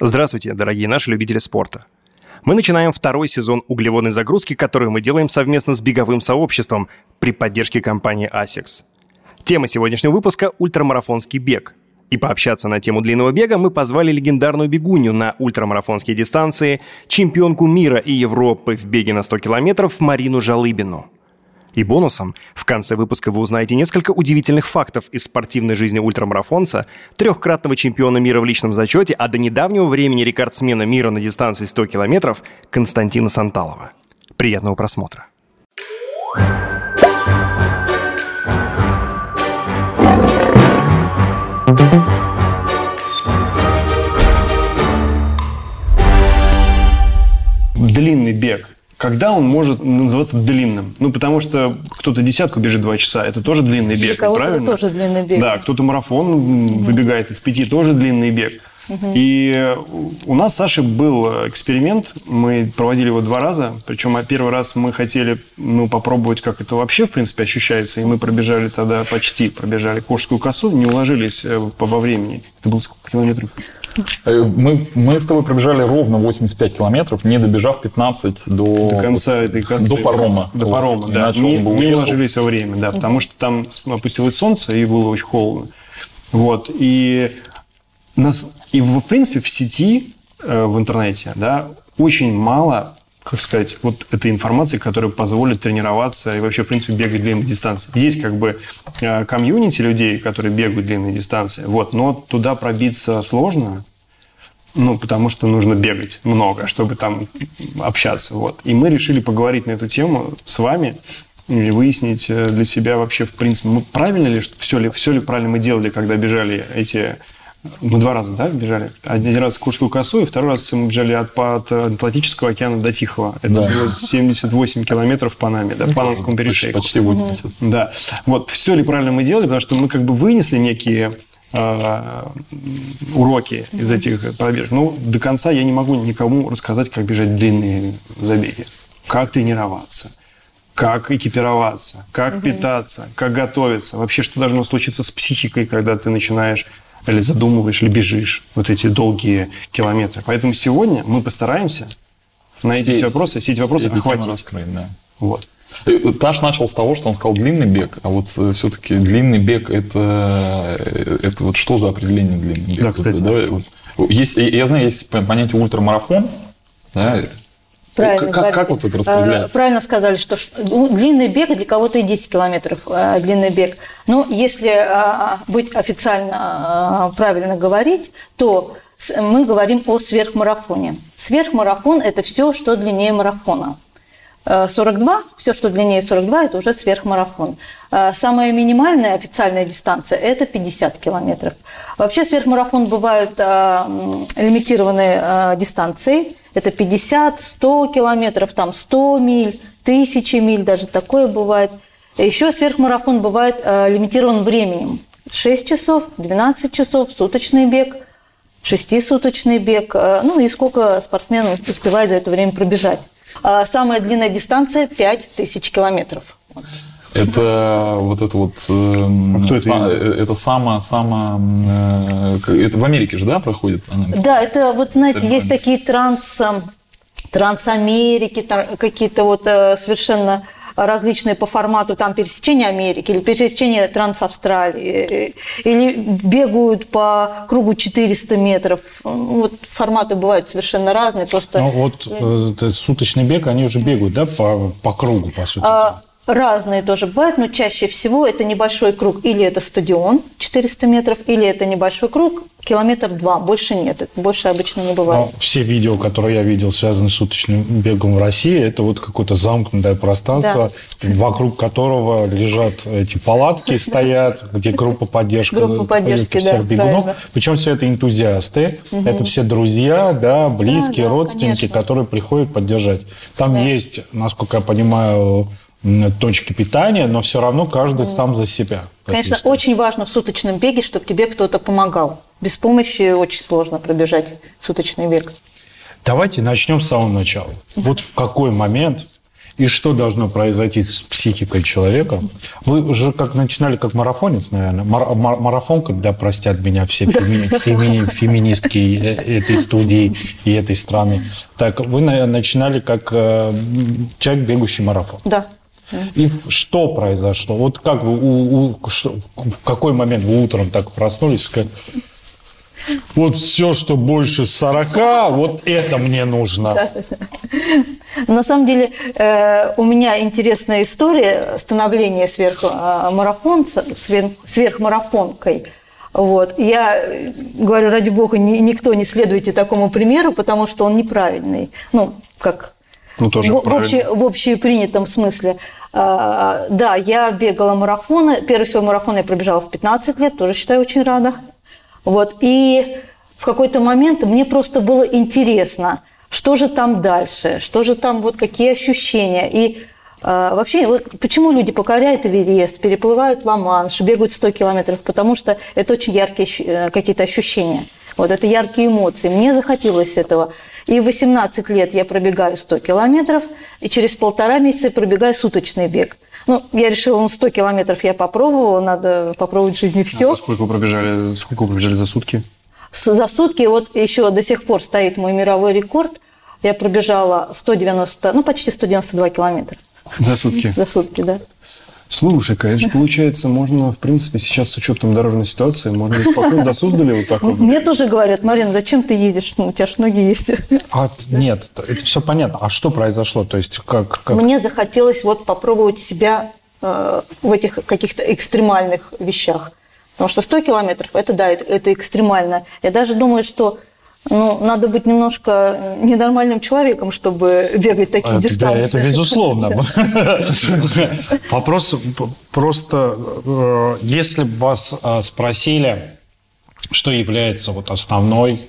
Здравствуйте, дорогие наши любители спорта. Мы начинаем второй сезон углеводной загрузки, которую мы делаем совместно с беговым сообществом при поддержке компании ASICS. Тема сегодняшнего выпуска – ультрамарафонский бег. И пообщаться на тему длинного бега мы позвали легендарную бегунью на ультрамарафонские дистанции, чемпионку мира и Европы в беге на 100 километров Марину Жалыбину – и бонусом в конце выпуска вы узнаете несколько удивительных фактов из спортивной жизни ультрамарафонца, трехкратного чемпиона мира в личном зачете, а до недавнего времени рекордсмена мира на дистанции 100 километров Константина Санталова. Приятного просмотра. Длинный бег когда он может называться длинным? Ну, потому что кто-то десятку бежит два часа, это тоже длинный бег, Для правильно? это тоже длинный бег. Да, кто-то марафон выбегает из пяти, тоже длинный бег. Угу. И у нас, Саши, был эксперимент. Мы проводили его два раза. Причем а первый раз мы хотели ну, попробовать, как это вообще, в принципе, ощущается. И мы пробежали тогда почти, пробежали Куршскую косу, не уложились э, во времени. Это было сколько километров? Э, мы, мы с тобой пробежали ровно 85 километров, не добежав 15 до, до конца этой косы. До парома. До парома, да. Не, не уложились во время, да, потому что там опустилось солнце и было очень холодно. Вот. И, нас, и в принципе, в сети, э, в интернете, да, очень мало как сказать, вот этой информации, которая позволит тренироваться и вообще, в принципе, бегать длинные дистанции. Есть как бы э, комьюнити людей, которые бегают длинные дистанции, вот, но туда пробиться сложно, ну, потому что нужно бегать много, чтобы там общаться, вот. И мы решили поговорить на эту тему с вами и выяснить э, для себя вообще, в принципе, мы правильно ли, все ли, все ли правильно мы делали, когда бежали эти мы два раза, да, бежали? Один раз Курскую косу, и второй раз мы бежали от, от Атлантического океана до Тихого. Это да. было 78 километров по нами, да, по Панамскому перешейку. Почти 80. Да. Вот, все ли правильно мы делали, потому что мы как бы вынесли некие э, уроки из этих пробежек. Ну, до конца я не могу никому рассказать, как бежать длинные забеги, как тренироваться как экипироваться, как угу. питаться, как готовиться, вообще что должно случиться с психикой, когда ты начинаешь или задумываешь, или бежишь вот эти долгие километры. Поэтому сегодня мы постараемся на эти все вопросы, все эти вопросы все охватить. Раскрыть, да. Вот. Таш начал с того, что он сказал длинный бег, а вот э, все-таки длинный бег это, э, это вот что за определение длинный бег? Да, кстати. Вот, вот, есть, я знаю, есть понятие ультрамарафон, да, Правильно, как, как вот это распределяется? Правильно сказали, что ну, длинный бег для кого-то и 10 километров э, длинный бег. Но если э, быть официально правильно говорить, то мы говорим о сверхмарафоне. Сверхмарафон – это все, что длиннее марафона. 42, все, что длиннее 42, это уже сверхмарафон. Самая минимальная официальная дистанция – это 50 километров. Вообще сверхмарафон бывают лимитированные дистанции – это 50, 100 километров, там 100 миль, тысячи миль, даже такое бывает. Еще сверхмарафон бывает э, лимитирован временем. 6 часов, 12 часов, суточный бег, шестисуточный бег. Э, ну и сколько спортсмен успевает за это время пробежать. А самая длинная дистанция – 5000 километров. Это вот это вот... Э, а кто это? Са, это само... Э, это в Америке же, да, проходит? Да, это вот, знаете, есть такие транс... Трансамерики, какие-то вот э, совершенно различные по формату, там пересечение Америки или пересечение Трансавстралии, э, или бегают по кругу 400 метров. Вот форматы бывают совершенно разные. Просто... Ну вот э, суточный бег, они уже бегают, да, по, по кругу, по сути? А, Разные тоже бывают, но чаще всего это небольшой круг. Или это стадион 400 метров, или это небольшой круг, километр два. Больше нет, больше обычно не бывает. Но все видео, которые я видел, связанные с уточным бегом в России, это вот какое-то замкнутое пространство, да. вокруг которого лежат эти палатки, стоят, где группа поддержки, группа поддержки всех бегунов. Причем все это энтузиасты, это все друзья, да, близкие, родственники, которые приходят поддержать. Там есть, насколько я понимаю, точки питания, но все равно каждый сам за себя. Конечно, очень важно в суточном беге, чтобы тебе кто-то помогал. Без помощи очень сложно пробежать суточный бег. Давайте начнем с самого начала. Вот в какой момент И что должно произойти с психикой человека? Вы уже как начинали как марафонец, наверное. Мар- мар- марафонка, да, простят меня все феми- феми- феминистки э, этой студии и этой страны. Так, вы начинали как э, человек, бегущий марафон. Да. И что произошло? Вот как вы, у, у, что, в какой момент вы утром так проснулись и сказали, вот все, что больше 40, вот это мне нужно. На самом деле э, у меня интересная история становления сверхмарафонца, сверх, сверхмарафонкой. Вот. Я говорю, ради бога, ни, никто не следуйте такому примеру, потому что он неправильный. Ну, как ну, тоже в, в, обще, в общепринятом смысле. А, да, я бегала марафоны. Первый свой марафон я пробежала в 15 лет, тоже считаю очень рада. Вот. И в какой-то момент мне просто было интересно, что же там дальше, что же там, вот какие ощущения. И э, вообще, вот почему люди покоряют Эверест, переплывают Ла-Манш, бегают 100 километров, потому что это очень яркие э, какие-то ощущения. Вот это яркие эмоции. Мне захотелось этого. И в 18 лет я пробегаю 100 километров, и через полтора месяца пробегаю суточный бег. Ну, я решила, ну, 100 километров я попробовала, надо попробовать в жизни все. А сколько вы пробежали, сколько вы пробежали за сутки? За сутки, вот еще до сих пор стоит мой мировой рекорд. Я пробежала 190, ну, почти 192 километра. За сутки? За сутки, да. Слушай, конечно, получается, можно, в принципе, сейчас с учетом дорожной ситуации, можно спокойно до Суздали вот так вот. Мне тоже говорят, Марина, зачем ты ездишь? Ну, у тебя же ноги есть. А, нет, это все понятно. А что произошло? То есть как, как... Мне захотелось вот попробовать себя э, в этих каких-то экстремальных вещах. Потому что 100 километров, это да, это, это экстремально. Я даже думаю, что ну, надо быть немножко ненормальным человеком, чтобы бегать такие это, дистанции. Да, это безусловно. Вопрос просто, э, если бы вас э, спросили, что является вот основной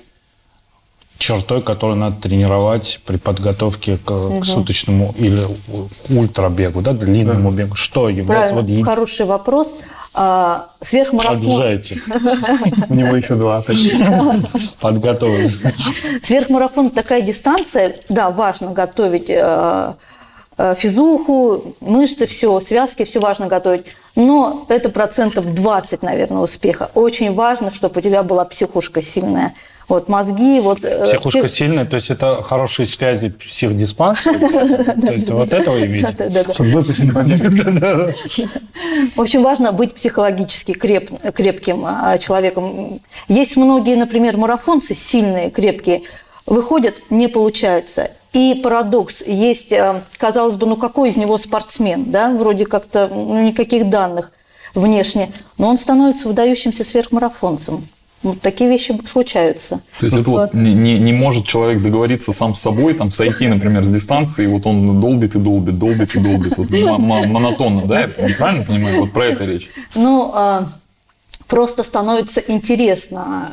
чертой, которую надо тренировать при подготовке к, угу. к суточному или ультрабегу, да, длинному бегу, что является Правильно. вот хороший вопрос. А, сверхмарафон. Обижаете. У него еще два. Подготовлен. Сверхмарафон такая дистанция, да, важно готовить э, физуху, мышцы, все, связки, все важно готовить. Но это процентов 20, наверное, успеха. Очень важно, чтобы у тебя была психушка сильная. Вот мозги, вот... Э, Психушка все... сильная, то есть это хорошие связи психдиспансера? То есть вот этого имеете? Да. В общем, важно быть психологически крепким а, человеком. Есть многие, например, марафонцы сильные, крепкие, выходят, не получается. И парадокс есть, э, казалось бы, ну какой из него спортсмен, да, вроде как-то ну, никаких данных внешне, но он становится выдающимся сверхмарафонцем. Вот такие вещи случаются. То есть это вот не, не может человек договориться сам с собой, там, сойти, например, с дистанции, и вот он долбит и долбит, долбит и долбит, вот монотонно, да? Я правильно понимаю? Вот про это речь. Ну, а, просто становится интересно,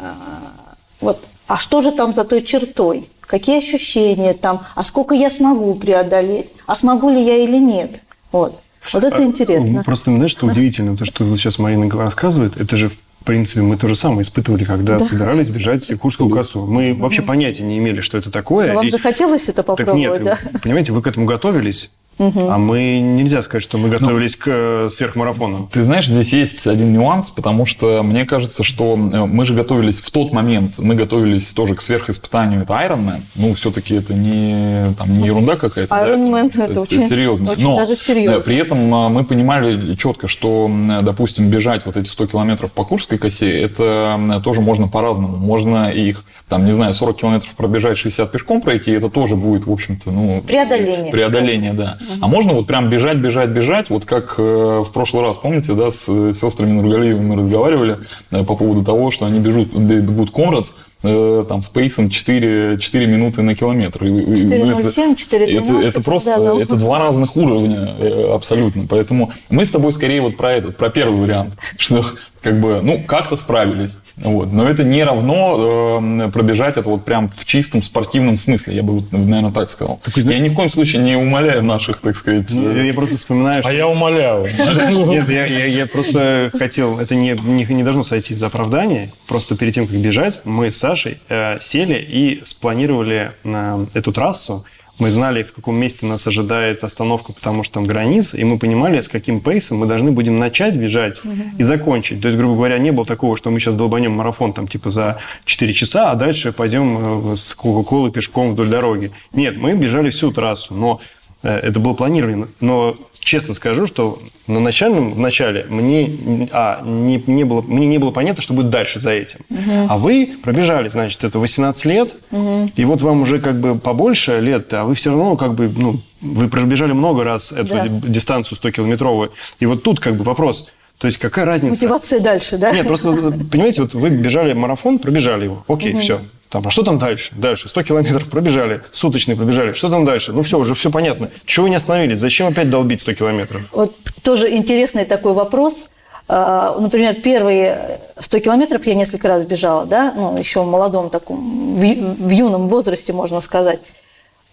вот, а что же там за той чертой? Какие ощущения там? А сколько я смогу преодолеть? А смогу ли я или нет? Вот. Вот это а, интересно. Просто, знаешь, что удивительно, то, что сейчас Марина рассказывает, это же в принципе, мы то же самое испытывали, когда да. собирались бежать Курскую косу. Мы вообще понятия не имели, что это такое. Но вам и... же хотелось это попробовать, так нет, да? Понимаете, вы к этому готовились, Угу. А мы нельзя сказать, что мы готовились ну, к э, сверхмарафону. Ты знаешь, здесь есть один нюанс, потому что мне кажется, что э, мы же готовились в тот момент, мы готовились тоже к сверхиспытанию, это Ironman. Ну, все-таки это не, там, не ерунда какая-то. Ironman да? это, это очень серьезно. Очень Но даже серьезно. При этом мы понимали четко, что, допустим, бежать вот эти 100 километров по Курской косе, это тоже можно по-разному. Можно их, там, не знаю, 40 километров пробежать, 60 пешком пройти, это тоже будет, в общем-то, ну... Преодоление. Преодоление, скажем. да. А можно вот прям бежать, бежать, бежать, вот как э, в прошлый раз, помните, да, с сестрами Нургалиевым мы разговаривали э, по поводу того, что они бежут, бегут Комрадс, Э, там с пейсом 4, 4 минуты на километр. 4.07, 4.12. Это, это просто да, это два разных уровня э, абсолютно. Поэтому мы с тобой скорее вот про этот, про первый вариант, что как бы, ну, как-то справились. Вот. Но это не равно э, пробежать это вот прям в чистом спортивном смысле, я бы, вот, наверное, так сказал. Так, я ни в коем случае не умоляю наших, так сказать... Ну, я, я просто вспоминаю, что... А я умоляю. Нет, я, я, я просто хотел... Это не, не, не должно сойти за оправдание. Просто перед тем, как бежать, мы с Сашей э, сели и спланировали э, эту трассу Мы знали, в каком месте нас ожидает остановка, потому что там граница, и мы понимали, с каким пейсом мы должны будем начать бежать угу. и закончить. То есть, грубо говоря, не было такого, что мы сейчас долбанем марафон там типа за 4 часа, а дальше пойдем э, с Кока-Колой пешком вдоль дороги. Нет, мы бежали всю трассу, но это было планирование. Но честно скажу, что на начальном, в начале мне, а, не, не было, мне не было понятно, что будет дальше за этим. Угу. А вы пробежали, значит, это 18 лет, угу. и вот вам уже как бы побольше лет, а вы все равно как бы, ну, вы пробежали много раз эту да. дистанцию 100-километровую. И вот тут как бы вопрос, то есть какая разница? Мотивация дальше, да? Нет, просто, понимаете, вот вы бежали марафон, пробежали его. Окей, угу. все. Там, а что там дальше? Дальше. 100 километров пробежали, суточные пробежали. Что там дальше? Ну все, уже все понятно. Чего вы не остановились? Зачем опять долбить 100 километров? Вот тоже интересный такой вопрос. А, например, первые 100 километров я несколько раз бежала, да, ну, еще в молодом таком, в юном возрасте, можно сказать.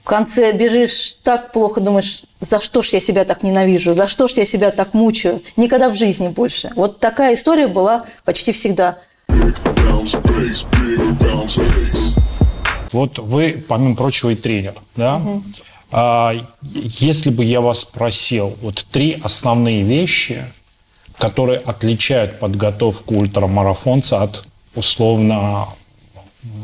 В конце бежишь так плохо, думаешь, за что ж я себя так ненавижу, за что ж я себя так мучаю, никогда в жизни больше. Вот такая история была почти всегда. Вот вы, помимо прочего, и тренер, да? Угу. А, если бы я вас спросил, вот три основные вещи, которые отличают подготовку ультрамарафонца от условно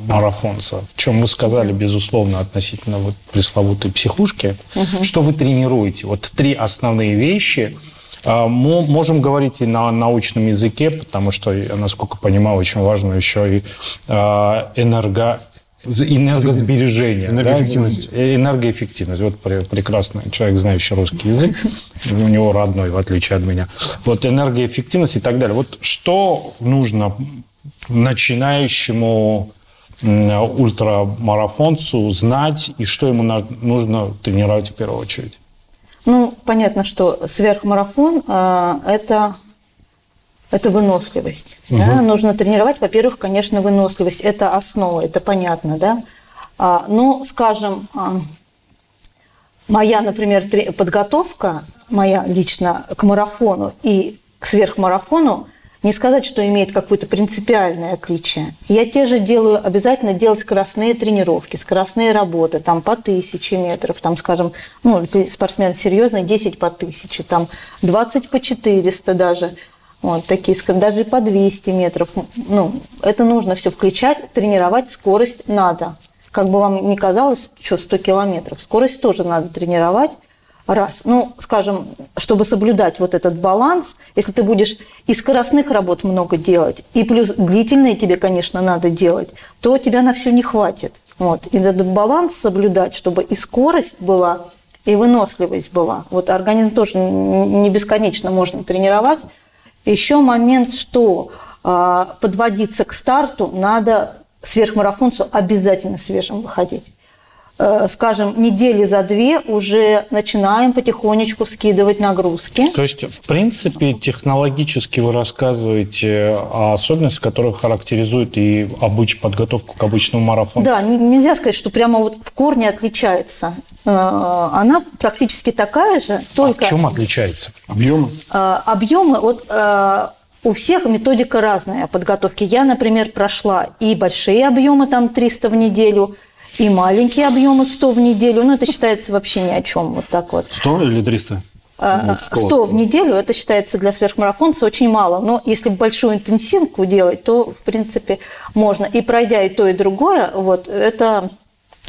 марафонца, в чем вы сказали, безусловно, относительно вот пресловутой психушки, угу. что вы тренируете? Вот три основные вещи. А, мы можем говорить и на научном языке, потому что, насколько понимаю, очень важно еще и а, энерго энергосбережение. Энергоэффективность. Да? Энергоэффективность. Вот прекрасный человек, знающий русский язык. У него родной, в отличие от меня. Вот энергоэффективность и так далее. Вот что нужно начинающему ультрамарафонцу знать и что ему нужно тренировать в первую очередь? Ну, понятно, что сверхмарафон э, это это выносливость. Угу. Да? Нужно тренировать, во-первых, конечно, выносливость. Это основа, это понятно, да. А, но, скажем, а, моя, например, подготовка, моя лично к марафону и к сверхмарафону – не сказать, что имеет какое-то принципиальное отличие. Я те же делаю, обязательно делать скоростные тренировки, скоростные работы, там по тысяче метров, там, скажем, ну, спортсмен серьезный, 10 по тысяче, там 20 по 400 даже, вот такие, даже по 200 метров. Ну, это нужно все включать, тренировать скорость надо. Как бы вам ни казалось, что 100 километров, скорость тоже надо тренировать, раз. Ну, скажем, чтобы соблюдать вот этот баланс, если ты будешь и скоростных работ много делать, и плюс длительные тебе, конечно, надо делать, то тебя на все не хватит. Вот. И этот баланс соблюдать, чтобы и скорость была, и выносливость была. Вот организм тоже не бесконечно можно тренировать. Еще момент, что э, подводиться к старту надо сверхмарафонцу обязательно свежим выходить. Э, скажем, недели за две уже начинаем потихонечку скидывать нагрузки. То есть, в принципе, технологически вы рассказываете о особенностях, которые характеризуют и обыч, подготовку к обычному марафону. Да, нельзя сказать, что прямо вот в корне отличается. Э, она практически такая же, только... А в чем отличается? Объемы? Э, объемы, вот у всех методика разная подготовки. Я, например, прошла и большие объемы, там 300 в неделю – и маленькие объемы 100 в неделю. Ну, это считается вообще ни о чем. Вот так вот. 100 или 300? 100 в неделю, это считается для сверхмарафонца очень мало. Но если большую интенсивку делать, то, в принципе, можно. И пройдя и то, и другое, вот, это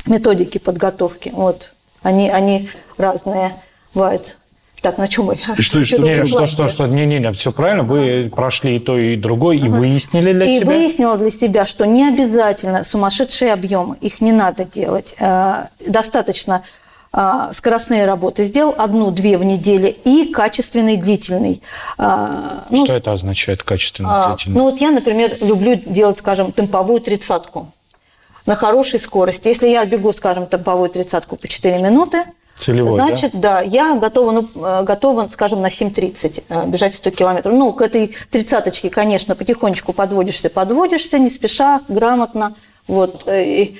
методики подготовки. Вот, они, они разные бывают. Так, на чем мы? И что, что, не, что, что, что, не, не, не, все правильно, вы прошли и то, и другое, и выяснили для и себя? И выяснила для себя, что не обязательно сумасшедшие объемы, их не надо делать. Э, достаточно э, скоростные работы сделал, одну-две в неделю, и качественный длительный. Э, ну, что это означает качественный длительный? Ну, вот я, например, люблю делать, скажем, темповую тридцатку на хорошей скорости. Если я бегу, скажем, темповую тридцатку по 4 минуты, Целевой, Значит, да? да, я готова, ну, э, готова, скажем, на 7.30 э, бежать 100 километров. Ну, к этой тридцаточке, конечно, потихонечку подводишься, подводишься, не спеша, грамотно. Вот. Э, и,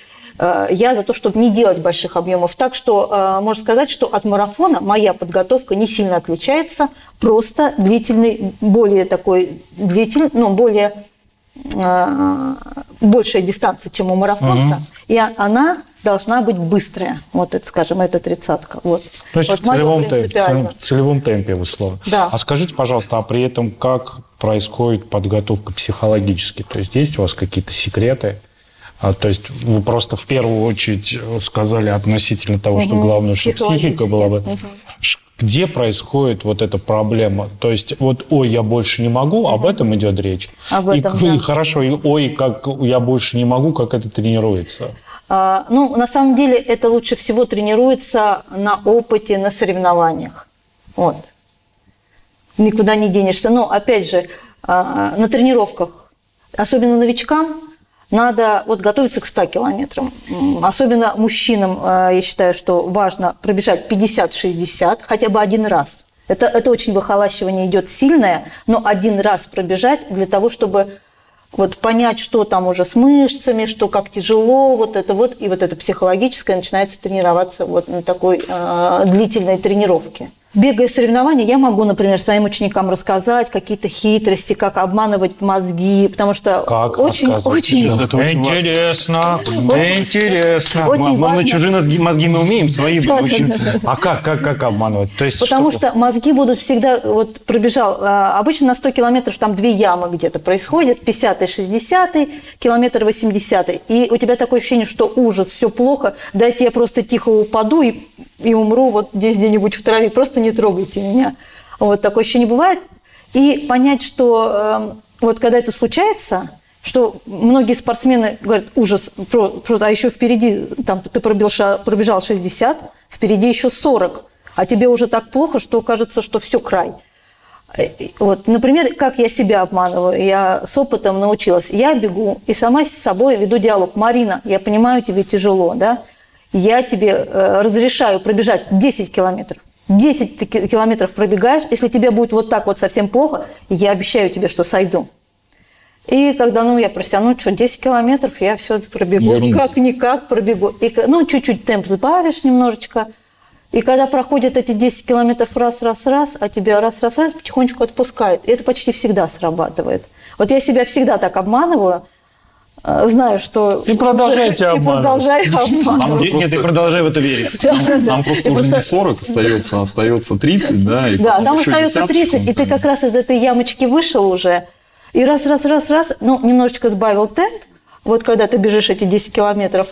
я за то, чтобы не делать больших объемов. Так что можно сказать, что от марафона моя подготовка не сильно отличается, просто длительный, более такой длительный, ну, более большая дистанция, чем у марафонца. Угу. И она должна быть быстрая. Вот это, скажем, это тридцатка. Вот. То есть вот в, целевом темпе, в целевом темпе условно. Да. А скажите, пожалуйста, а при этом как происходит подготовка психологически? То есть есть у вас какие-то секреты? А, то есть вы просто в первую очередь сказали относительно того, что Мгм. главное, чтобы психика была бы. Ш- Где происходит вот эта проблема? То есть вот ой, я больше не могу, об этом идет речь. Об этом, к- и да. хорошо, и ой, как я больше не могу, как это тренируется? А, ну, на самом деле, это лучше всего тренируется на опыте, на соревнованиях. Вот. Никуда не денешься. Но, опять же, а, на тренировках, особенно новичкам, надо вот готовиться к 100 километрам. Особенно мужчинам, а, я считаю, что важно пробежать 50-60 хотя бы один раз. Это, это очень выхолащивание идет сильное, но один раз пробежать для того, чтобы вот понять, что там уже с мышцами, что как тяжело, вот это вот, и вот это психологическое начинается тренироваться вот на такой э, длительной тренировке. Бегая соревнования, я могу, например, своим ученикам рассказать какие-то хитрости, как обманывать мозги, потому что Как? очень, очень, Это очень важно. Интересно, интересно. Очень Мы на важно. чужие мозги, мозги мы умеем, свои Да, будем да, учиться. да, да. А как, как, как обманывать? То есть Потому что- что мозги будут всегда, вот пробежал, а, обычно на 100 километров там две ямы где-то происходят, 50 60 километр 80 и у тебя такое ощущение, что ужас, все плохо, дайте я просто тихо упаду и, и умру вот здесь где-нибудь в траве, просто не трогайте меня. Вот такое ощущение бывает. И понять, что э, вот когда это случается, что многие спортсмены говорят, ужас, про- просто, а еще впереди, там, ты пробежал, пробежал 60, впереди еще 40, а тебе уже так плохо, что кажется, что все край. Э, Вот, например, как я себя обманываю, я с опытом научилась. Я бегу и сама с собой веду диалог. Марина, я понимаю, тебе тяжело, да? Я тебе э, разрешаю пробежать 10 километров. 10 ты ки- километров пробегаешь, если тебе будет вот так вот совсем плохо, я обещаю тебе, что сойду. И когда, ну, я прося, ну, что, 10 километров, я все пробегу. Ерунда. Как-никак пробегу. И, ну, чуть-чуть темп сбавишь немножечко. И когда проходят эти 10 километров раз, раз, раз, а тебя раз, раз, раз потихонечку отпускает. И это почти всегда срабатывает. Вот я себя всегда так обманываю, знаю, что... И продолжайте И обманывать. продолжаю обманывать. Нет, ты продолжай в это верить. Да, просто И уже просто- не 40 остается, остается 30, да? И Да, еще остается десяточку, 30, и ты как раз из этой ямочки вышел уже, и раз, раз, раз, раз, ну, немножечко сбавил темп, вот когда ты бежишь эти 10 километров,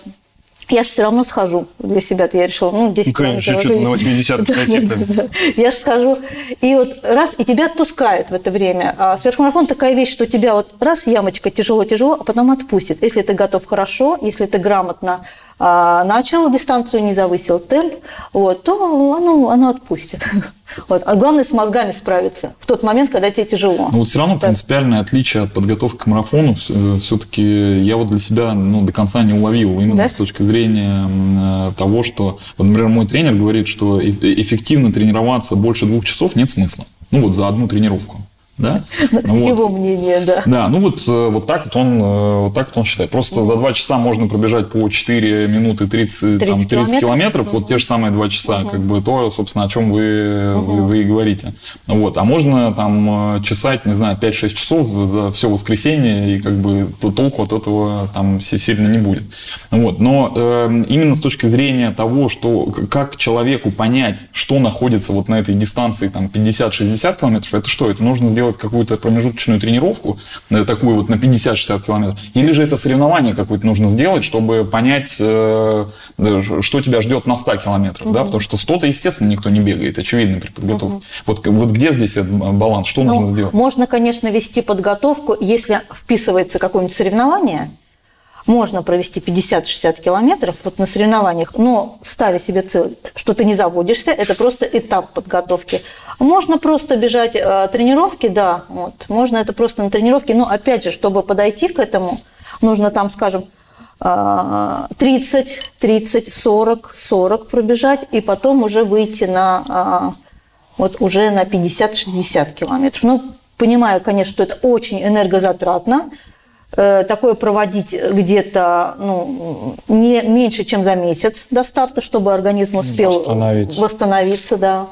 я же все равно схожу для себя, я решила, ну, 10 Ну, конечно, километров. что-то на 80 Да, сойти да, да, да. Я же схожу, и вот раз, и тебя отпускает в это время. А сверхмарафон такая вещь, что тебя вот раз ямочка тяжело-тяжело, а потом отпустит. Если ты готов хорошо, если ты грамотно начал дистанцию, не завысил темп, вот, то оно, оно отпустит. Вот. А главное с мозгами справиться в тот момент, когда тебе тяжело. Ну вот все равно Так. принципиальное отличие от подготовки к марафону все-таки я вот для себя ну, до конца не уловил. Именно Да? с точки зрения э, того, что, вот, например, мой тренер говорит, что э- эффективно тренироваться больше двух часов нет смысла. Ну вот за одну тренировку. Да? С вот. его мнения, да. Да, ну вот, э, вот так вот он, э, вот так вот он считает. Просто за два часа можно пробежать по 4 минуты 30, 30 там, 30 километров? километров, вот те же самые два часа, как бы то, собственно, о чем вы, вы, вы и говорите. Вот. А можно там э, чесать, не знаю, 5-6 часов за все воскресенье, и как бы то толку от этого там си- сильно не будет. Вот. Но э, именно с точки зрения того, что как человеку понять, что находится вот на этой дистанции там 50-60 километров, это что? Это нужно сделать какую-то промежуточную тренировку, э, такую вот на 50-60 километров, или же это соревнование какое-то нужно сделать, чтобы понять, э, что тебя ждет на 100 километрах, да, потому что 100-то, естественно, никто не бегает, очевидно, при подготовке. Вот, к- вот где здесь этот баланс, что Ну, нужно сделать? Можно, конечно, вести подготовку, если вписывается какое-нибудь соревнование, можно провести 50-60 километров вот на соревнованиях, но ставя себе цель, что ты не заводишься, это просто этап подготовки. Можно просто бежать э, тренировки, да, вот, можно это просто на тренировке, но опять же, чтобы подойти к этому, нужно там, скажем, э, 30, 30, 40, 40 пробежать, и потом уже выйти на э, вот уже на 50-60 километров. Ну, понимаю, конечно, что это очень энергозатратно, такое проводить где-то ну, не меньше, чем за месяц до старта, чтобы организм успел Восстановиться. восстановиться, да.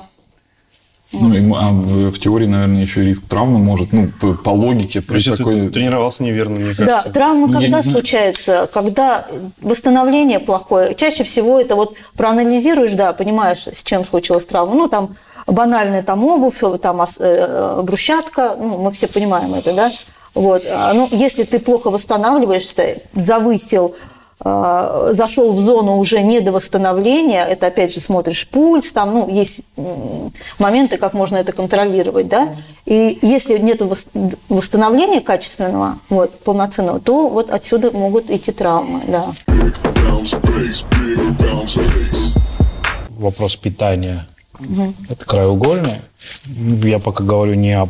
Ну, и, а в, в теории, наверное, еще и риск травмы может, ну, по, по логике. То есть такой... ты тренировался неверно, мне Да, кажется. травмы Ну, когда случаются? Когда восстановление плохое. Чаще всего это вот проанализируешь, да, понимаешь, с чем случилась травма. Ну, там банальная там обувь, там ос- э, брусчатка, ну, мы все понимаем это, да. Вот. А, Ну, если ты плохо восстанавливаешься, завысил э, зашел в зону уже не до восстановления, это опять же смотришь пульс, там, ну, есть моменты, как можно это контролировать, да, и если нет восстановления качественного, вот, полноценного, то вот отсюда могут идти травмы, да. вопрос питания. Это краеугольный. Ну, Я пока говорю не о...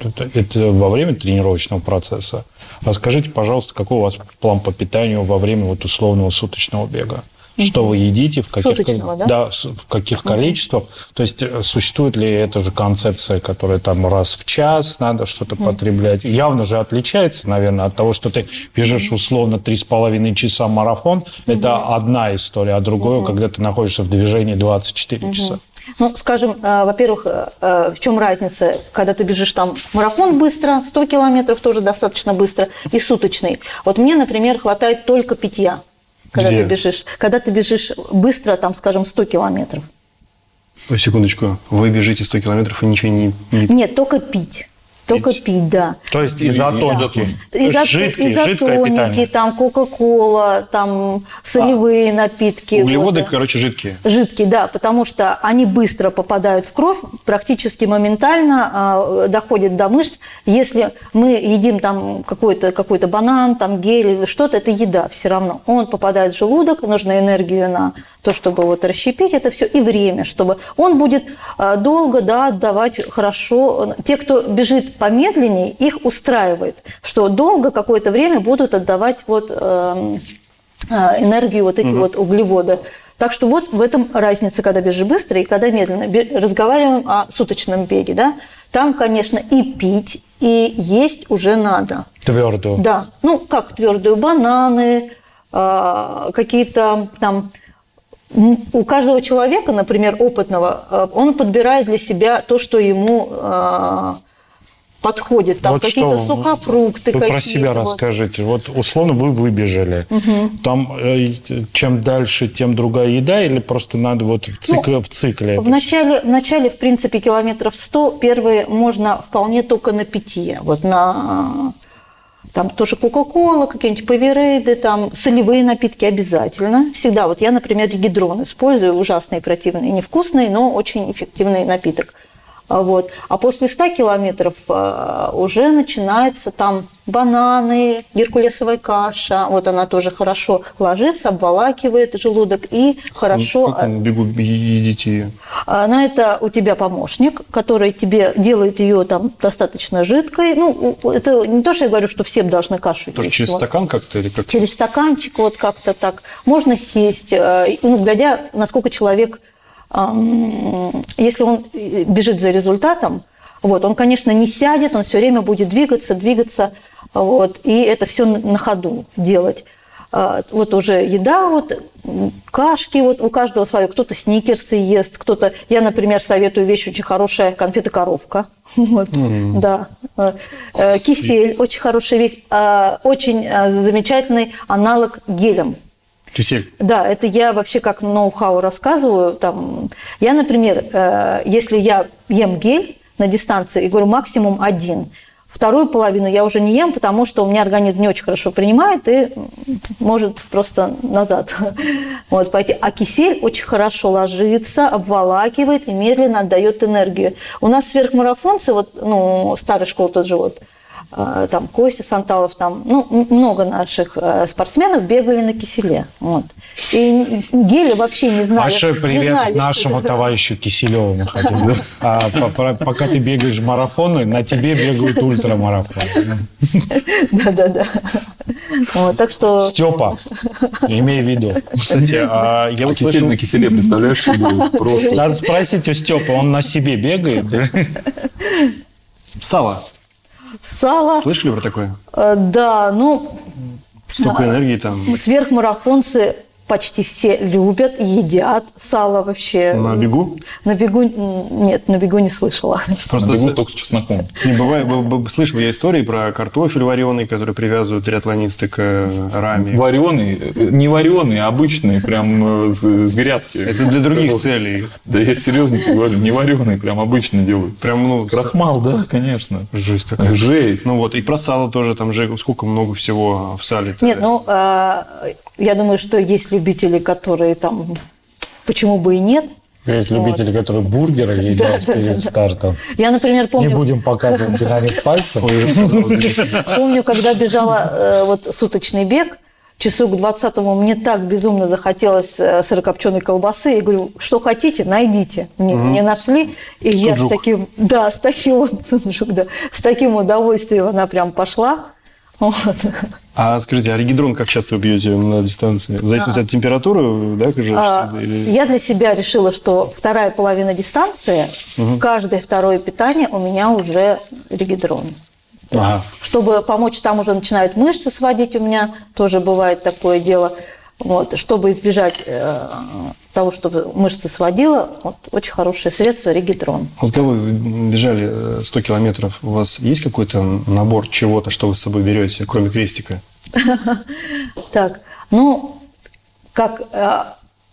Это, это во время тренировочного процесса. Расскажите, пожалуйста, какой у вас план по питанию во время вот условного суточного бега? Что вы едите, в каких, Суточного, да? с- в каких количествах? То есть э, существует ли эта же концепция, которая там раз в час надо что-то потреблять? Явно же отличается, наверное, от того, что ты бежишь условно три с половиной часа марафон. Это одна история, а другое, когда ты находишься в движении 24 часа. Ну, скажем, э, во-первых, э, в чем разница, когда ты бежишь там марафон быстро, 100 километров тоже достаточно быстро, и суточный. Вот мне, например, хватает только питья, когда Где? ты бежишь. Когда ты бежишь быстро, там, скажем, 100 километров. Секундочку. Вы бежите 100 километров и ничего не... не- Нет, только пить. Только пить, да. То есть и- изотоники. изотоники. То есть Изото- жидкие- изотоники, там Кока-Кола, там солевые напитки. Углеводы, вот. короче, жидкие. Жидкие, да, потому что они быстро попадают в кровь, практически моментально а, доходят до мышц. Если мы едим там какой-то какой банан, там гель что-то, это еда все равно. Он попадает в желудок, нужно энергию на то, чтобы вот расщепить это все, и время, чтобы он будет а, долго, да, отдавать хорошо. Те, кто бежит помедленнее, их устраивает, что долго какое-то время будут отдавать вот эм, а, энергию вот эти вот углеводы. Так что вот в этом разница, когда бежишь быстро и когда медленно. Разговариваем о суточном беге, да? Там, конечно, и пить, и есть уже надо. Твердую. Да, ну как твердую, бананы, а, какие-то там... У каждого человека, например, опытного, а, он подбирает для себя то, что ему а, подходит. Там Вот какие-то что, сухофрукты. Вы про какие-то себя вот. расскажите. Вот условно вы выбежали. Там э, чем дальше, тем другая еда, или просто надо вот в, цикл, в цикле? В начале, в начале, в принципе, километров 100 первые можно вполне только на питье. Вот на там тоже Кока-Кола, какие-нибудь поверейды, там солевые напитки обязательно. Всегда. Вот я, например, гидрон использую, ужасный, противный, невкусный, но очень эффективный напиток. А Вот. А после 100 километров а, уже начинается там бананы, геркулесовая каша. Вот она тоже хорошо ложится, обволакивает желудок и хорошо Как на бегу едите ее? На это у тебя помощник, который тебе делает ее там достаточно жидкой. Ну, это не то, что я говорю, что все должны кашу Тоже есть. через Вот. стакан как-то или как? Через стаканчик вот как-то так. Можно сесть, э, ну, глядя, насколько человек, если он э, бежит за результатом, вот, он, конечно, не сядет, он все время будет двигаться, двигаться, вот, и это все на ходу делать. А, Вот уже еда, вот кашки, вот у каждого свое. Кто-то сникерсы ест, кто-то... Я, например, советую вещь очень хорошая, конфета-коровка. Вот, Да. Э, э, Кисель, очень хорошая вещь. А, Очень э, замечательный аналог гелем. Кисель. Да, это я вообще как ноу-хау рассказываю. Там, я, например, э, если я ем гель на дистанции, и говорю максимум один, вторую половину я уже не ем, потому что у меня организм не очень хорошо принимает и может просто назад вот, пойти. А кисель очень хорошо ложится, обволакивает и медленно отдает энергию. У нас сверхмарафонцы, вот, ну, старой школы тот же вот, там Костя Санталов, там, ну, много наших э, спортсменов бегали на киселе. Вот. И гели вообще не знали. Большой не привет знали, что нашему это. товарищу Киселеву мы хотим. А, по- по- пока ты бегаешь марафоны, на тебе бегают ультрамарафоны. Да-да-да. Вот, так что... Степа, имей в виду. Кстати, а я А вот кисель слышал... на киселе, представляешь, что будет? Просто. Надо спросить у Степы, он на себе бегает? Сало. Сало, Слышали про такое? э, да, ну, Столько энергии там. сверхмарафонцы почти все любят, едят сало вообще. На бегу? На бегу нет, на бегу не слышала. Просто Бегу с- только с чесноком. Не бывает, слышал я истории про картофель вареный, который привязывают триатлонисты к э, раме. Вареный, не вареный, а обычный, прям э, с, с грядки. Это для других целей. Да я серьезно тебе говорю, не вареный, прям обычно делают. Прям, ну, Крахмал, да, конечно. жесть какая. Жесть. Ну вот, и про сало тоже, там же сколько много всего в сале. Нет, ну, а, я думаю, что есть любители, которые там, почему бы и нет. Есть Вот. любители, которые бургеры едят да, перед да. стартом. Я, например, Не помню, будем показывать динамик пальцем. помню, когда бежала э, вот суточный бег, часу к 20-му мне так безумно захотелось э, сырокопченой колбасы. Я говорю, что хотите, найдите. Мне, мне нашли. И я с Суджук. таким, да, с таким, вот, суджук, да, с таким удовольствием она прям пошла. Вот. А скажите, а регидрон как часто вы пьете на дистанции? В зависимости от температуры, да, кажется? А, или- Я для себя решила, что вторая половина дистанции, каждое второе питание у меня уже регидрон. Ага. Чтобы помочь, там уже начинают мышцы сводить у меня, тоже бывает такое дело. Вот, чтобы избежать э, того, чтобы мышцы сводила, вот, очень хорошее средство регидрон. Вот когда вы бежали э, 100 километров, у вас есть какой-то набор чего-то, что вы с собой берете, кроме крестика? Так, ну, как э,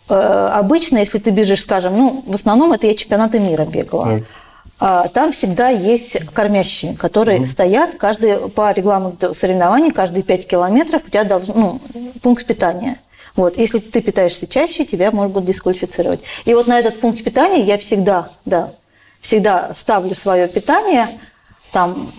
э, обычно, если ты бежишь, скажем, ну, в основном это я чемпионаты мира бегала. А, Там всегда есть кормящие, которые стоят каждый по регламенту соревнований, каждые 5 километров у тебя должен, ну, пункт питания. Вот, если ты питаешься чаще, тебя могут дисквалифицировать. И вот на этот пункт питания я всегда, да, всегда ставлю свое питание, там,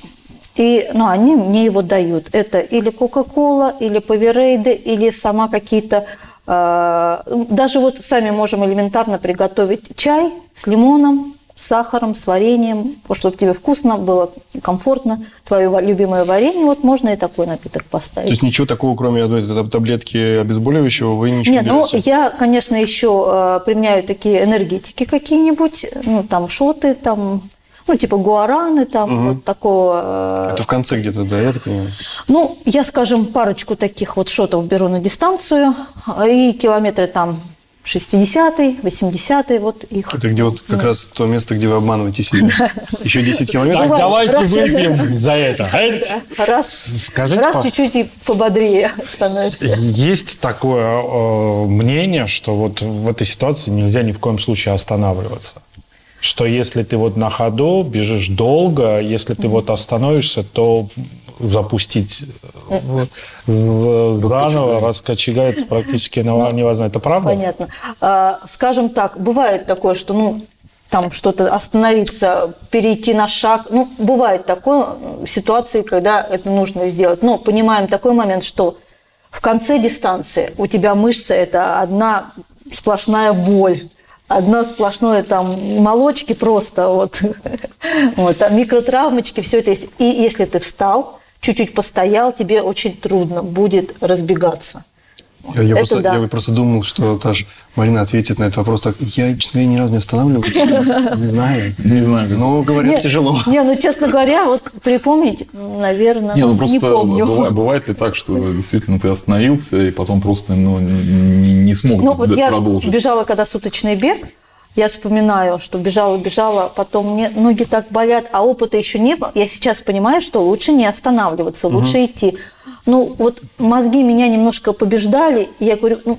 и, ну, они мне его дают. Это или Кока-Кола, или Поверейды, или сама какие-то... э, даже вот сами можем элементарно приготовить чай с лимоном, с сахаром, с вареньем, чтобы тебе вкусно было, комфортно. Твое любимое варенье, вот можно и такой напиток поставить. То есть ничего такого, кроме одной таблетки обезболивающего, вы ничего Нет, не ну берете? я, конечно, еще э, применяю такие энергетики какие-нибудь, ну там шоты, там, ну типа гуараны, там вот такого. э, Это в конце где-то, да, я так понимаю? Ну, я, скажем, парочку таких вот шотов беру на дистанцию, а, и километры там 60-й, 80-й, вот их. Это где вот как раз то место, где вы обманываете себя. Еще 10 километров? Так, давайте выпьем за это. Раз, Скажите, раз чуть-чуть и пободрее становится. Есть такое э, мнение, что вот в этой ситуации нельзя ни в коем случае останавливаться. Что если ты вот на ходу бежишь долго, если ты вот остановишься, то запустить в- в- заново раскочегается практически невозможно. Это правда? Понятно. А, Скажем так, бывает такое, что, ну, там что-то остановиться, перейти на шаг. Ну, бывает такое ситуации, когда это нужно сделать. Но понимаем такой момент, что в конце дистанции у тебя мышца – это одна сплошная боль. Одно сплошное там молочки просто, вот, вот а микротравмочки, все это есть. И если ты встал, чуть-чуть постоял, тебе очень трудно будет разбегаться. Я, я просто, да. я просто думал, что даже Марина ответит на этот вопрос так. Я, честно говоря, ни разу не останавливаюсь. Не знаю. Не знаю. Но, говорят, Не, тяжело. Не, ну, честно говоря, вот припомнить, наверное, Не, ну не просто помню. бывает, бывает ли так, что действительно ты остановился и потом просто ну, не, не смог Ну, вот я продолжить? бежала, когда суточный бег, я вспоминаю, что бежала, бежала, потом мне ноги так болят, а опыта еще не было. Я сейчас понимаю, что лучше не останавливаться, лучше идти. Ну, вот мозги меня немножко побеждали, и я говорю, ну,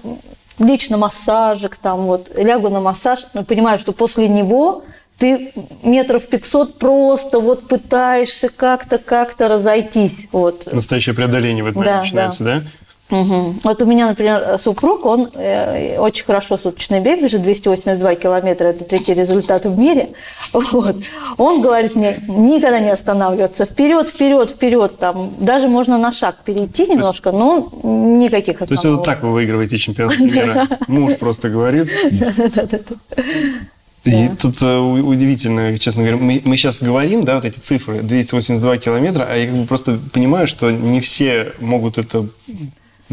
лично массажик, там вот, лягу на массаж, но понимаю, что после него ты метров 500 просто вот пытаешься как-то, как-то разойтись. Вот. Настоящее преодоление в момент Да, начинается, да? Мгм. Вот у меня, например, супруг, он э, очень хорошо суточный бег бежит, 282 километра, это третий результат в мире. Вот. Он говорит мне, никогда не останавливаться, вперед, вперед, вперед, там, даже можно на шаг перейти немножко, но никаких То есть остановок. так вы выигрываете чемпионат мира. Муж просто говорит. И тут э, удивительно, честно говоря, мы, мы сейчас говорим, да, вот эти цифры, 282 километра, а я как бы просто понимаю, что не все могут это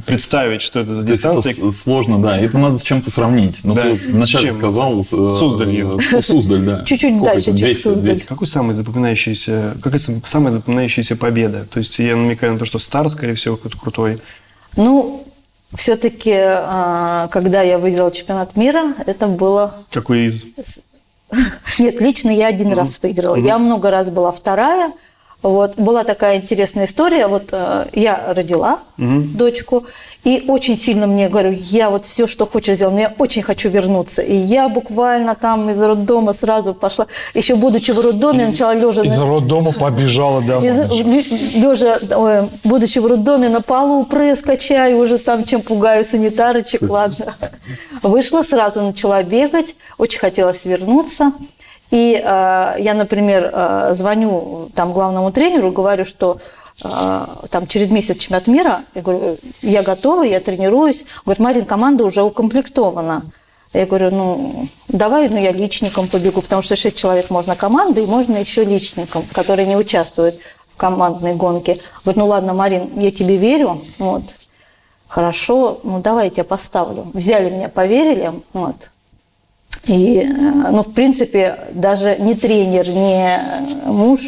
представить, что это за это дистанция. с- сложно, да. Это надо с чем-то сравнить. Ну, Да. ты вначале Чем? сказал... э, Суздалью. э, Суздаль, да. Чуть-чуть Сколько дальше, это? чем 200, Суздаль. 200. Какой самый запоминающийся, какая сам- самая запоминающаяся победа? То есть я намекаю на то, что Стар, скорее всего, какой-то крутой. Ну, все-таки, когда я выиграла чемпионат мира, это было... Какой из? Нет, лично я один раз выиграла. Я много раз была вторая, вот. Была такая интересная история. Вот э, я родила угу. дочку, и очень сильно мне говорю, я вот все, что хочешь сделать, но я очень хочу вернуться. И я буквально там из роддома сразу пошла, еще будучи в роддоме, начала лежа... Из на... роддома побежала домой. Из... Лежа, ой, будучи в роддоме, на полу пресс качаю, уже там, чем пугаю санитарочек, ладно. Вышла, сразу начала бегать, очень хотелось вернуться. И э, я, например, э, звоню там главному тренеру, говорю, что э, там через месяц чемпионат мира, я говорю, я готова, я тренируюсь. Говорит, Марин, команда уже укомплектована. Я говорю, ну, давай, ну, я личником побегу, потому что шесть человек можно команды, и можно еще личником, которые не участвуют в командной гонке. Говорит, ну, ладно, Марин, я тебе верю, вот, хорошо, ну, давай я тебя поставлю. Взяли меня, поверили, вот, и, э, ну, в принципе, даже не тренер, не муж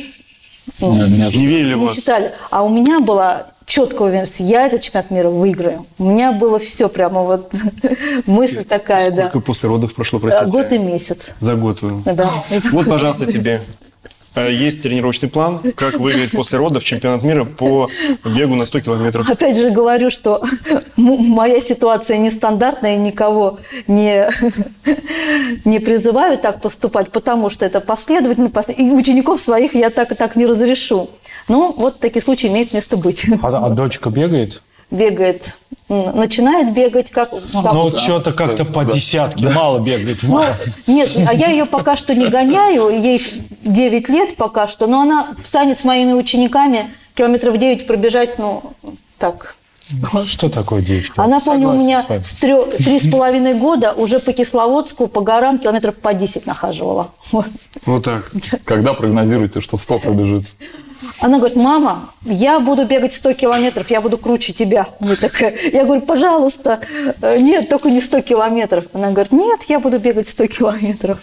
ну, не, не верили не вас. считали. А у меня была четкая уверенность, я этот чемпионат мира выиграю. У меня было все прямо вот мысль такая, Сколько да. Сколько после родов прошло, простите? Год и месяц. За год вы. Да. Вот, пожалуйста, тебе Э, есть тренировочный план, как выиграть после родов чемпионат мира по бегу на 100 километров. Опять же говорю, что моя ситуация нестандартная, и никого не, не призываю так поступать, потому что это последовательно, и учеников своих я так и так не разрешу. Ну, вот такие случаи имеют место быть. А, а дочка бегает? Бегает, начинает бегать, как... Ну, что-то как-то по десятке, мало бегает, ну, мало. Ну, нет, а я ее пока что не гоняю, ей 9 лет пока что, но она встанет с моими учениками километров 9 пробежать, ну, так... Что такое 9 Она, помню, у меня с три с половиной года уже по Кисловодску, по горам километров по 10 нахаживала. Вот, вот так. Когда прогнозируете, что 100 пробежит? Она говорит, мама, я буду бегать 100 километров, я буду круче тебя. Я, такая, я говорю, пожалуйста, э, нет, только не 100 километров. Она говорит, нет, я буду бегать 100 километров.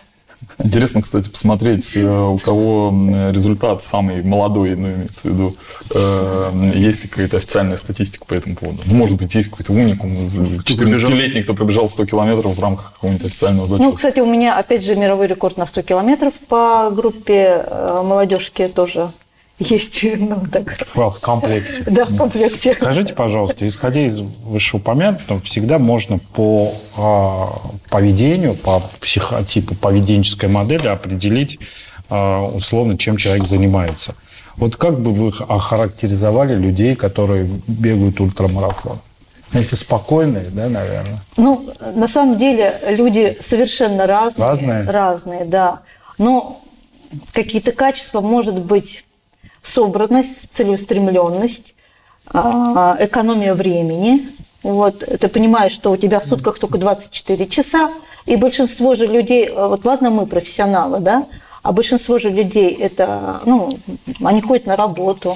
Интересно, кстати, посмотреть, э, у кого результат самый молодой, ну, имеется в виду, э, есть ли какая-то официальная статистика по этому поводу? Ну, может быть, есть какой-то уникум, 14-летний, кто пробежал 100 километров в рамках какого-нибудь официального зачета. Ну, кстати, у меня, опять же, мировой рекорд на 100 километров по группе молодежки тоже есть. Ну, так. В комплекте. Да, в комплекте. Скажите, пожалуйста, исходя из вышеупомянутого, всегда можно по э, поведению, по психотипу поведенческой модели определить э, условно, чем человек занимается. Вот как бы вы охарактеризовали людей, которые бегают ультрамарафон? Ну, если спокойные, да, наверное. Ну, на самом деле люди совершенно разные. Разные? Разные, да. Но какие-то качества, может быть, собранность, целеустремленность, а, экономия времени. Вот, ты понимаешь, что у тебя в сутках только 24 часа, и большинство же людей, вот ладно, мы профессионалы, да, а большинство же людей это, ну, они ходят на работу,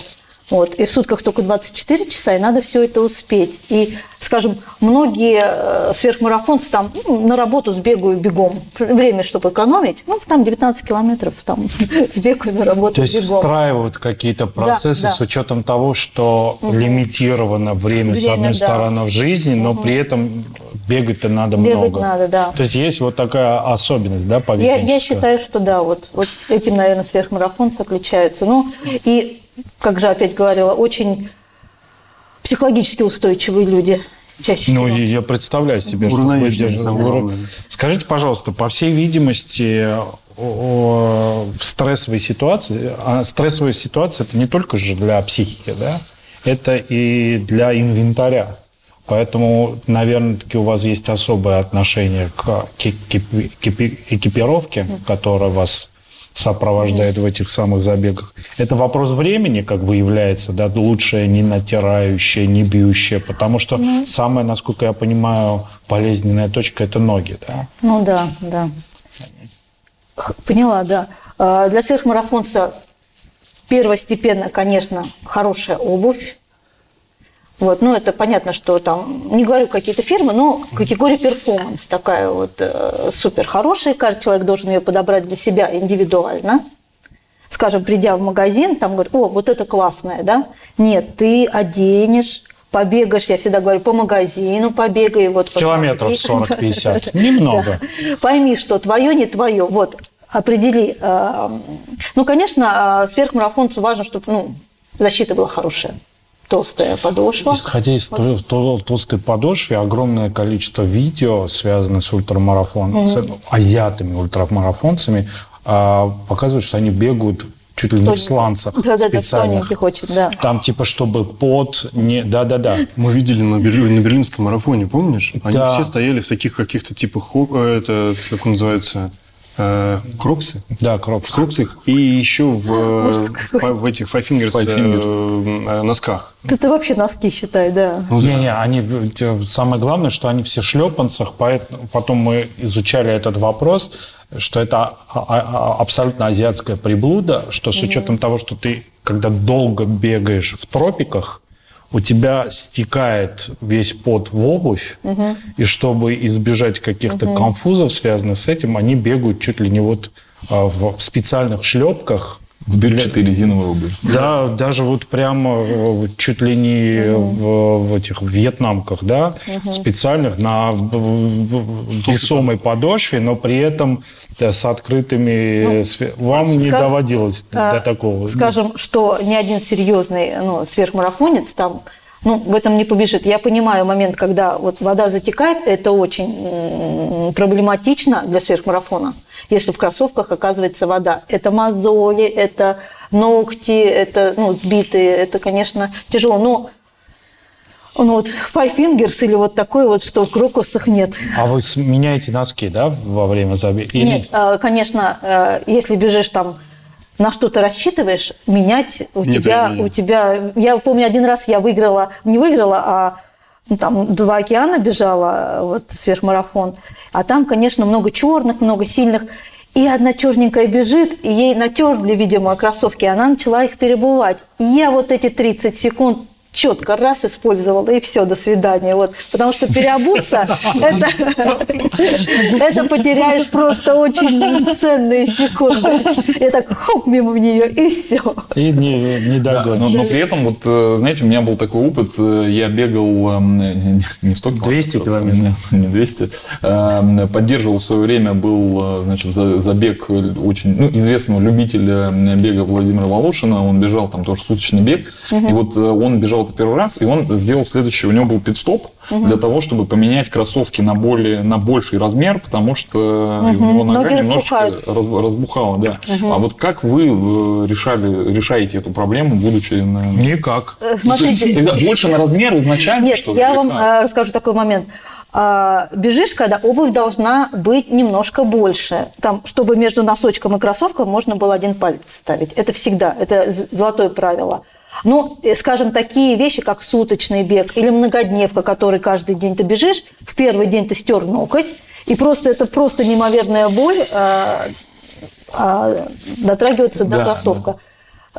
вот, и в сутках только 24 часа, и надо все это успеть. И, скажем, многие э, сверхмарафонцы там на работу сбегаю бегом. Время, чтобы экономить, ну, там 19 километров там сбегаю на работу То есть бегом. встраивают какие-то процессы да, да. с учетом того, что угу. лимитировано время, время, с одной да. стороны, в жизни, но угу. при этом бегать-то надо бегать много. надо, да. То есть есть вот такая особенность, да, Я, я считаю, что да, вот, вот этим, наверное, сверхмарафонцы отличаются. Ну, и как же опять говорила, очень психологически устойчивые люди чаще ну, всего. я представляю себе, что вы Скажите, пожалуйста, по всей видимости, в стрессовой ситуации, а стрессовая ситуация это не только же для психики, да, это и для инвентаря. Поэтому, наверное, таки у вас есть особое отношение к экипировке, которая вас сопровождает в этих самых забегах. Это вопрос времени, как выявляется, да, лучшее не натирающее, не бьющее, потому что mm. самая, насколько я понимаю, болезненная точка – это ноги, да? Ну да, да. Поняла, да. А, для сверхмарафонца первостепенно, конечно, хорошая обувь, вот, ну, это понятно, что там, не говорю какие-то фирмы, но категория перформанс такая вот э, супер хорошая. Каждый человек должен ее подобрать для себя индивидуально. Скажем, придя в магазин, там говорят, о, вот это классное, да? Нет, ты оденешь побегаешь, я всегда говорю, по магазину побегай. Вот, Километров посмотри. 40-50. Немного. Да. Пойми, что твое, не твое. Вот, определи. э, Ну, конечно, э, сверхмарафонцу важно, чтобы ну, защита была хорошая. Толстая подошва. Исходя из тол- толстой подошвы, огромное количество видео, связанных с ультрамарафон, с азиатами, ультрамарафонцами, а, показывают, что они бегают чуть ли не в сланцах Да-да-да, специальных. очень, да. Там типа, чтобы пот не... Да-да-да. Мы видели на, Берлин- на берлинском марафоне, помнишь? Они Да. все стояли в таких каких-то типа, хо- э, это, как он называется, э, кроксы? Да, кроп. В кроксах и еще в, э, в этих Five Fingers, Five э, Fingers. э, носках. Это вообще носки, считай, да. Ну да. Не-не, они, самое главное, что они все в шлепанцах, поэтому потом мы изучали этот вопрос, что это а- а- абсолютно азиатская приблуда, что с учетом того, что ты, когда долго бегаешь в тропиках, у тебя стекает весь пот в обувь, и чтобы избежать каких-то конфузов, связанных с этим, они бегают чуть ли не вот а, в специальных шлепках, В дырчатой резиновой обуви. да, даже вот прямо э, чуть ли не в, в этих вьетнамках, да, специальных на весомой подошве, но при этом да, с открытыми. све- Вам не ска- доводилось А, до такого? Скажем, что ни один серьезный ну, сверхмарафонец там ну, в этом не побежит. Я понимаю момент, когда вот вода затекает, это очень проблематично для сверхмарафона, если в кроссовках оказывается вода. Это мозоли, это ногти, это ну, сбитые, это, конечно, тяжело. Но ну, вот Five Fingers или вот такой вот, что в крокусах нет. А вы меняете носки, да, во время забега? Или- Нет, э, конечно, э, если бежишь там на что-то рассчитываешь, менять у Нет тебя, у тебя. Я помню, один раз я выиграла, не выиграла, а ну, там два океана бежала, вот сверхмарафон. А там, конечно, много черных, много сильных. И одна черненькая бежит, и ей натерли, видимо, кроссовки, и она начала их перебывать. И я вот эти 30 секунд четко раз использовала, и все, до свидания. Вот. Потому что переобуться, это, потеряешь просто очень ценные секунды. Я так хоп мимо нее, и все. И не, не догонишь. но при этом, вот, э, знаете, у меня был такой опыт, э, я бегал эм, не- не 100 200 километров, не, не 200, эм, поддерживал в свое время, был, э, значит, за- забег очень ну, известного любителя бега Владимира Волошина, он бежал там тоже суточный бег, и вот он бежал это первый раз, и он сделал следующее, у него был пит-стоп для того, чтобы поменять кроссовки на, более, на больший размер, потому что у него нога Ноги немножечко разбухают. раз- разбухала, да. А вот как вы э, решали, решаете эту проблему, будучи на... Никак. Э, Смотрите, Тогда больше на размер изначально, Нет, что ли, я вам э, расскажу такой момент. А, бежишь, когда обувь должна быть немножко больше. Там, чтобы между носочком и кроссовком можно было один палец ставить. Это всегда, это золотое правило. Ну, э, скажем, такие вещи, как суточный бег или многодневка, который каждый день ты бежишь, в первый день ты стер ноготь, и просто это просто неимоверная боль э, а, дотрагиваться до Да, кроссовка.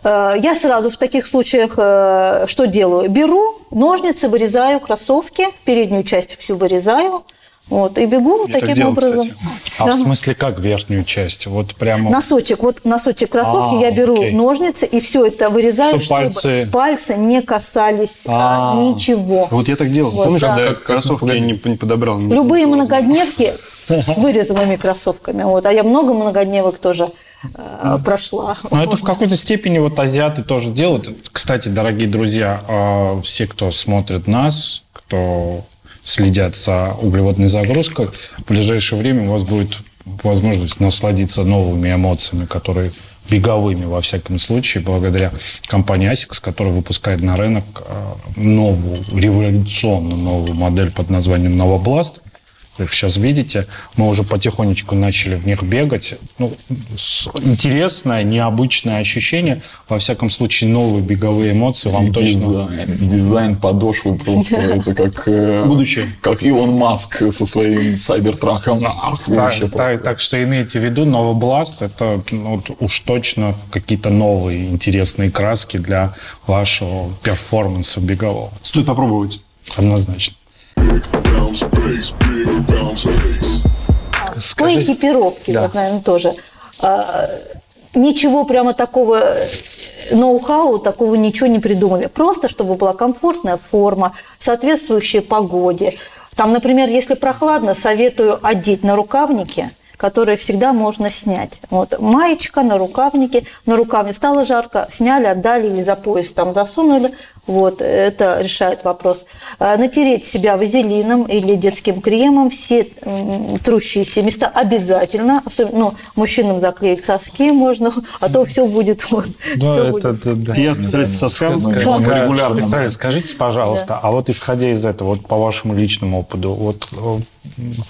Э, Я сразу в таких случаях э, что делаю? Беру ножницы, вырезаю кроссовки, переднюю часть всю вырезаю, вот, и бегу Я так таким делал, образом. кстати. А Да. в смысле как верхнюю часть? Вот прямо... Носочек, вот носочек кроссовки, А, я беру окей. ножницы и все это вырезаю, Чтоб чтобы пальцы- пальцы не касались а, А. ничего. Вот я так делал. Вот, Помнишь, да. когда я Как- как кроссовки на я не, не подобрал? не- Любые многодневки с вырезанными кроссовками. Вот. А я много многодневок тоже э, прошла. Ну, это в какой-то степени вот азиаты тоже делают. Кстати, дорогие друзья, э, все, кто смотрит нас, кто следят за углеводной загрузкой, в ближайшее время у вас будет возможность насладиться новыми эмоциями, которые беговыми, во всяком случае, благодаря компании ASICS, которая выпускает на рынок э, новую, революционную новую модель под названием Новобласт. Вы их сейчас видите. Мы уже потихонечку начали в них бегать. Ну, интересное, необычное ощущение. Во всяком случае, новые беговые эмоции вам точно... Дизайн, дизайн подошвы просто, это как... э, Будущее. Как Илон Маск со своим сайбертраком. Ах, Так, что имейте в виду, Новобласт – это ну, уж точно какие-то новые интересные краски для вашего перформанса бегового. Стоит попробовать. Однозначно. Bass. По экипировке, Да. вот, наверное, тоже. А, ничего прямо такого э, ноу-хау, такого ничего не придумали. Просто, чтобы была комфортная форма, соответствующая погоде. Там, например, если прохладно, советую одеть на рукавники – которые всегда можно снять. Вот маечка на рукавнике, на рукаве стало жарко, сняли, отдали или за пояс там засунули. Вот, это решает вопрос. А, натереть себя вазелином или детским кремом, все трущиеся места обязательно. Особенно, ну, мужчинам заклеить соски можно, а то все будет вот. Да, все это, будет. это- да. Я специалист по соскам. Да. регулярно. Специалист, скажите, пожалуйста, а вот исходя из этого, вот по вашему личному опыту, вот э,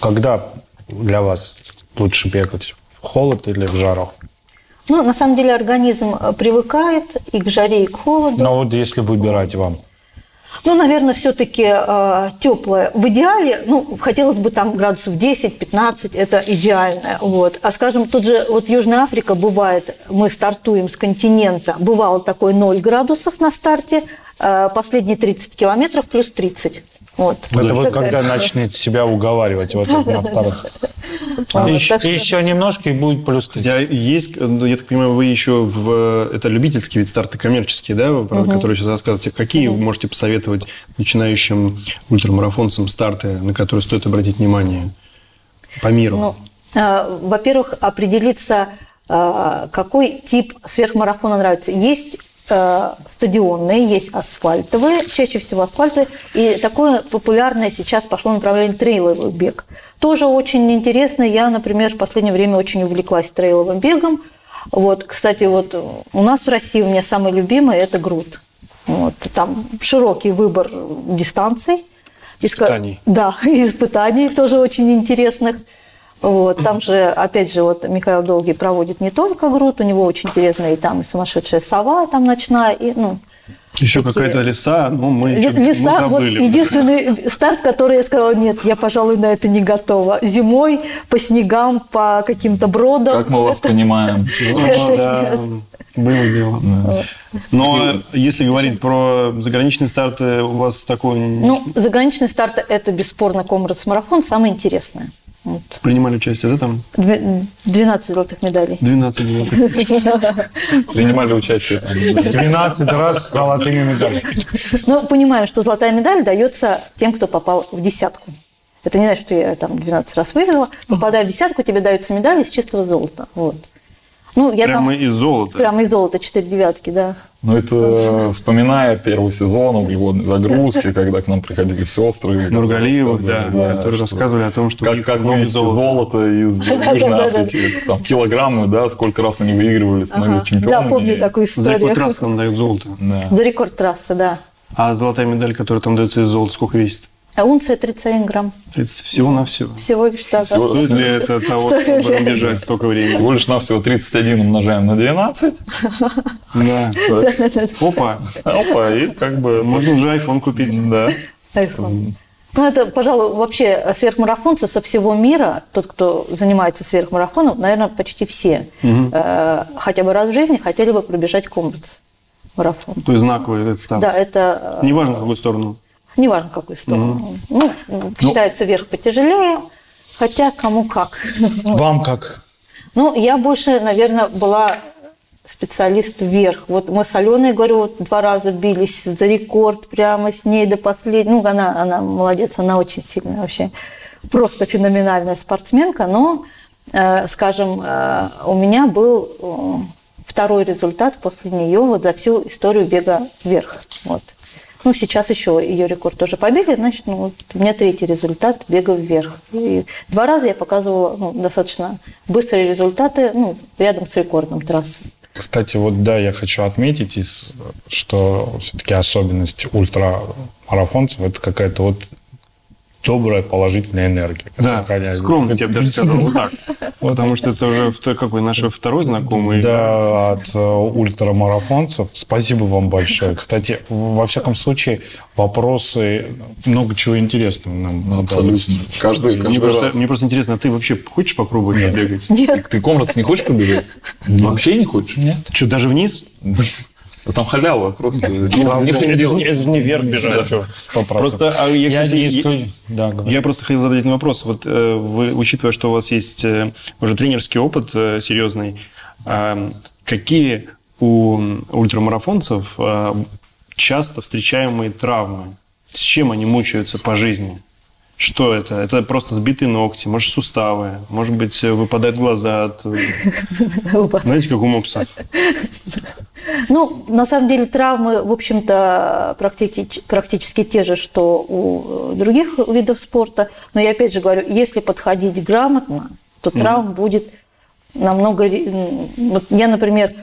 когда для вас лучше бегать? В холод или в жару? Ну, на самом деле организм э, привыкает и к жаре, и к холоду. Но вот если выбирать вам. Ну, наверное, все-таки теплое. В идеале, ну, хотелось бы там градусов 10-15, это идеальное. Вот. А скажем, тут же вот Южная Африка бывает, мы стартуем с континента, бывало такое 0 градусов на старте, а последние 30 километров плюс 30. Вот. Это вы Такая- когда начнете себя уговаривать вот это на вторых. Вот, Еще, так что- еще немножко и будет плюс 30. Хотя есть, ну, я так понимаю, вы еще в... Это любительский вид старта, коммерческий, да, про который сейчас рассказываете. Какие вы можете посоветовать начинающим ультрамарафонцам старты, на которые стоит обратить внимание по миру? Ну, э, во-первых, определиться, э, какой тип сверхмарафона нравится. Есть э, стадионные, есть асфальтовые, чаще всего асфальтовые. И такое популярное сейчас пошло направление трейловый бег. Тоже очень интересно. Я, например, в последнее время очень увлеклась трейловым бегом. Вот, кстати, вот у нас в России у меня самый любимый – это груд. Вот, там широкий выбор дистанций. Испытаний. Да, испытаний тоже очень интересных. Вот, там же, опять же, вот Михаил Долгий проводит не только груд, у него очень интересная и там и сумасшедшая сова там ночная, и, ну, Еще такие- какая-то леса, но мы, чё-то- мы Леса, вот забыли. единственный старт, который я сказала, нет, я, пожалуй, на это не готова. Зимой по снегам, по каким-то бродам. Как мы вас Это- понимаем. Ну, было дело. Но если говорить про заграничные старты, у вас такой... Ну, заграничный старт – это бесспорно комрадс-марафон, самое интересное. Вот. Принимали участие, да, там? Две- 12 золотых медалей. 12 золотых. Принимали участие там. 12 раз золотыми медалями. Но понимаем, что золотая медаль дается тем, кто попал в десятку. Это не значит, что я там 12 раз выиграла. Попадая в десятку, тебе даются медали из чистого золота. Вот. Ну, я Прямо там из золота. прямо из золота 4 девятки, да. Ну, это вспоминая первый сезон углеводной загрузки, когда к нам приходили сестры. Нургалиевых, да, рассказывали, которые что- рассказывали о том, что Как, как вывести золота. золото из Южной. Африки. Там килограммы, да, сколько раз они выигрывали, становились Ага. чемпионами. Да, помню такую За историю. какой трассы нам дают золото? Да. За рекорд трассы, да. А золотая медаль, которая там дается из золота, сколько весит? А унция 31 грамм. 30 всего на все. Всего лишь да, да. Всего- Стоит ли это того, чтобы бежать столько времени? Всего лишь навсего 31 умножаем на 12. Да. Опа, Опа, и как бы... можно уже iPhone купить. Да. iPhone. Ну, это, пожалуй, вообще сверхмарафонцы со всего мира, тот, кто занимается сверхмарафоном, наверное, почти все, э, хотя бы раз в жизни хотели бы пробежать комбатс марафон. То есть знаковый этот старт. Да, это э, Неважно, в какую сторону. Неважно, в какую сторону. Ну, считается верх потяжелее, хотя кому как. Вам как? Ну, я больше, наверное, была специалист вверх. Вот мы с Аленой, говорю, вот два раза бились за рекорд прямо с ней до последнего. Ну, она, она молодец, она очень сильная вообще. Просто феноменальная спортсменка. Но, э, скажем, э, у меня был э, второй результат после нее вот за всю историю бега вверх. Вот. Ну, сейчас еще ее рекорд тоже побили, значит, ну, у меня третий результат бега вверх. И два раза я показывала ну, достаточно быстрые результаты ну, рядом с рекордом трассы. Кстати, вот да, я хочу отметить, что все-таки особенность ультрамарафонцев это какая-то вот добрая положительная энергия. Да, которая- скромность, я бы даже сказал, вот так. Потому что это уже какой наш второй знакомый. Да, от э, ультрамарафонцев. Спасибо вам большое. Кстати, во всяком случае, вопросы, много чего интересного нам Ну. Абсолютно. Каждый, Мне каждый просто, раз. мне просто интересно, а ты вообще хочешь попробовать бегать? Ты, ты комрадс не хочешь побежать? Вообще не хочешь? Нет. Что, даже вниз? Да там халява просто. Ну, это, же, это же не вверх бежать. Просто, а я, кстати, я- Да, просто хотел задать один вопрос. Вот э, вы, учитывая, что у вас есть э, уже тренерский опыт э, серьезный, какие у ультрамарафонцев часто встречаемые травмы? С чем они мучаются по жизни? Что это? Это просто сбитые ногти, может, суставы, может быть, выпадают глаза от... Знаете, как у мопса? Ну, на самом деле травмы, в общем-то, практически, практически те же, что у других видов спорта. Но я опять же говорю, если подходить грамотно, то травм будет намного... Вот я, например, э,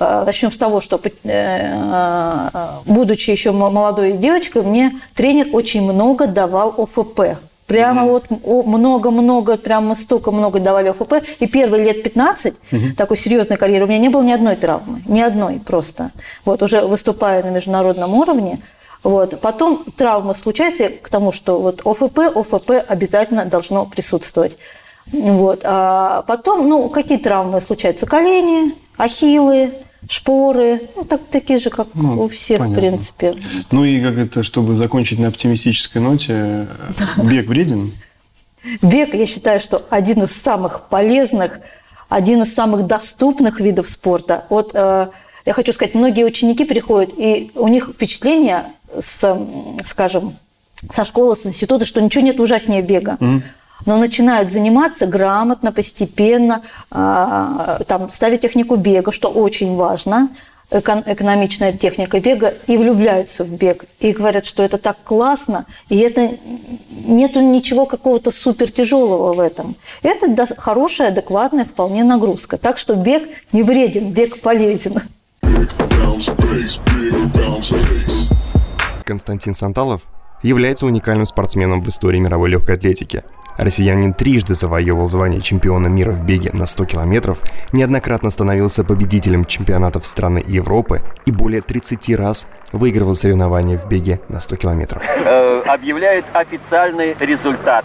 начнем с того, что э, будучи еще молодой девочкой, мне тренер очень много давал ОФП. Прямо вот много-много, прямо столько много давали ОФП. И первые лет 15 mm такой серьезной карьеры у меня не было ни одной травмы. Ни одной просто. Вот уже выступая на международном уровне. Вот. Потом травмы случаются к тому, что вот ОФП, ОФП обязательно должно присутствовать. Вот. А потом, ну, какие травмы случаются? Колени, ахиллы, шпоры, ну, так, такие же, как ну, у всех, понятно. в принципе. Ну и как это, чтобы закончить на оптимистической ноте, бег вреден? Бег, я считаю, что один из самых полезных, один из самых доступных видов спорта. Вот э, я хочу сказать, многие ученики приходят, и у них впечатление, с, скажем, со школы, с института, что ничего нет ужаснее бега. Mm но начинают заниматься грамотно, постепенно, а, там, ставить технику бега, что очень важно, экономичная техника бега, и влюбляются в бег. И говорят, что это так классно, и это нету ничего какого-то супер тяжелого в этом. Это хорошая, адекватная вполне нагрузка. Так что бег не вреден, бег полезен. Константин Санталов является уникальным спортсменом в истории мировой легкой атлетики – Россиянин трижды завоевывал звание чемпиона мира в беге на 100 километров, неоднократно становился победителем чемпионатов страны и Европы и более 30 раз выигрывал соревнования в беге на 100 километров. Э, объявляет официальный результат.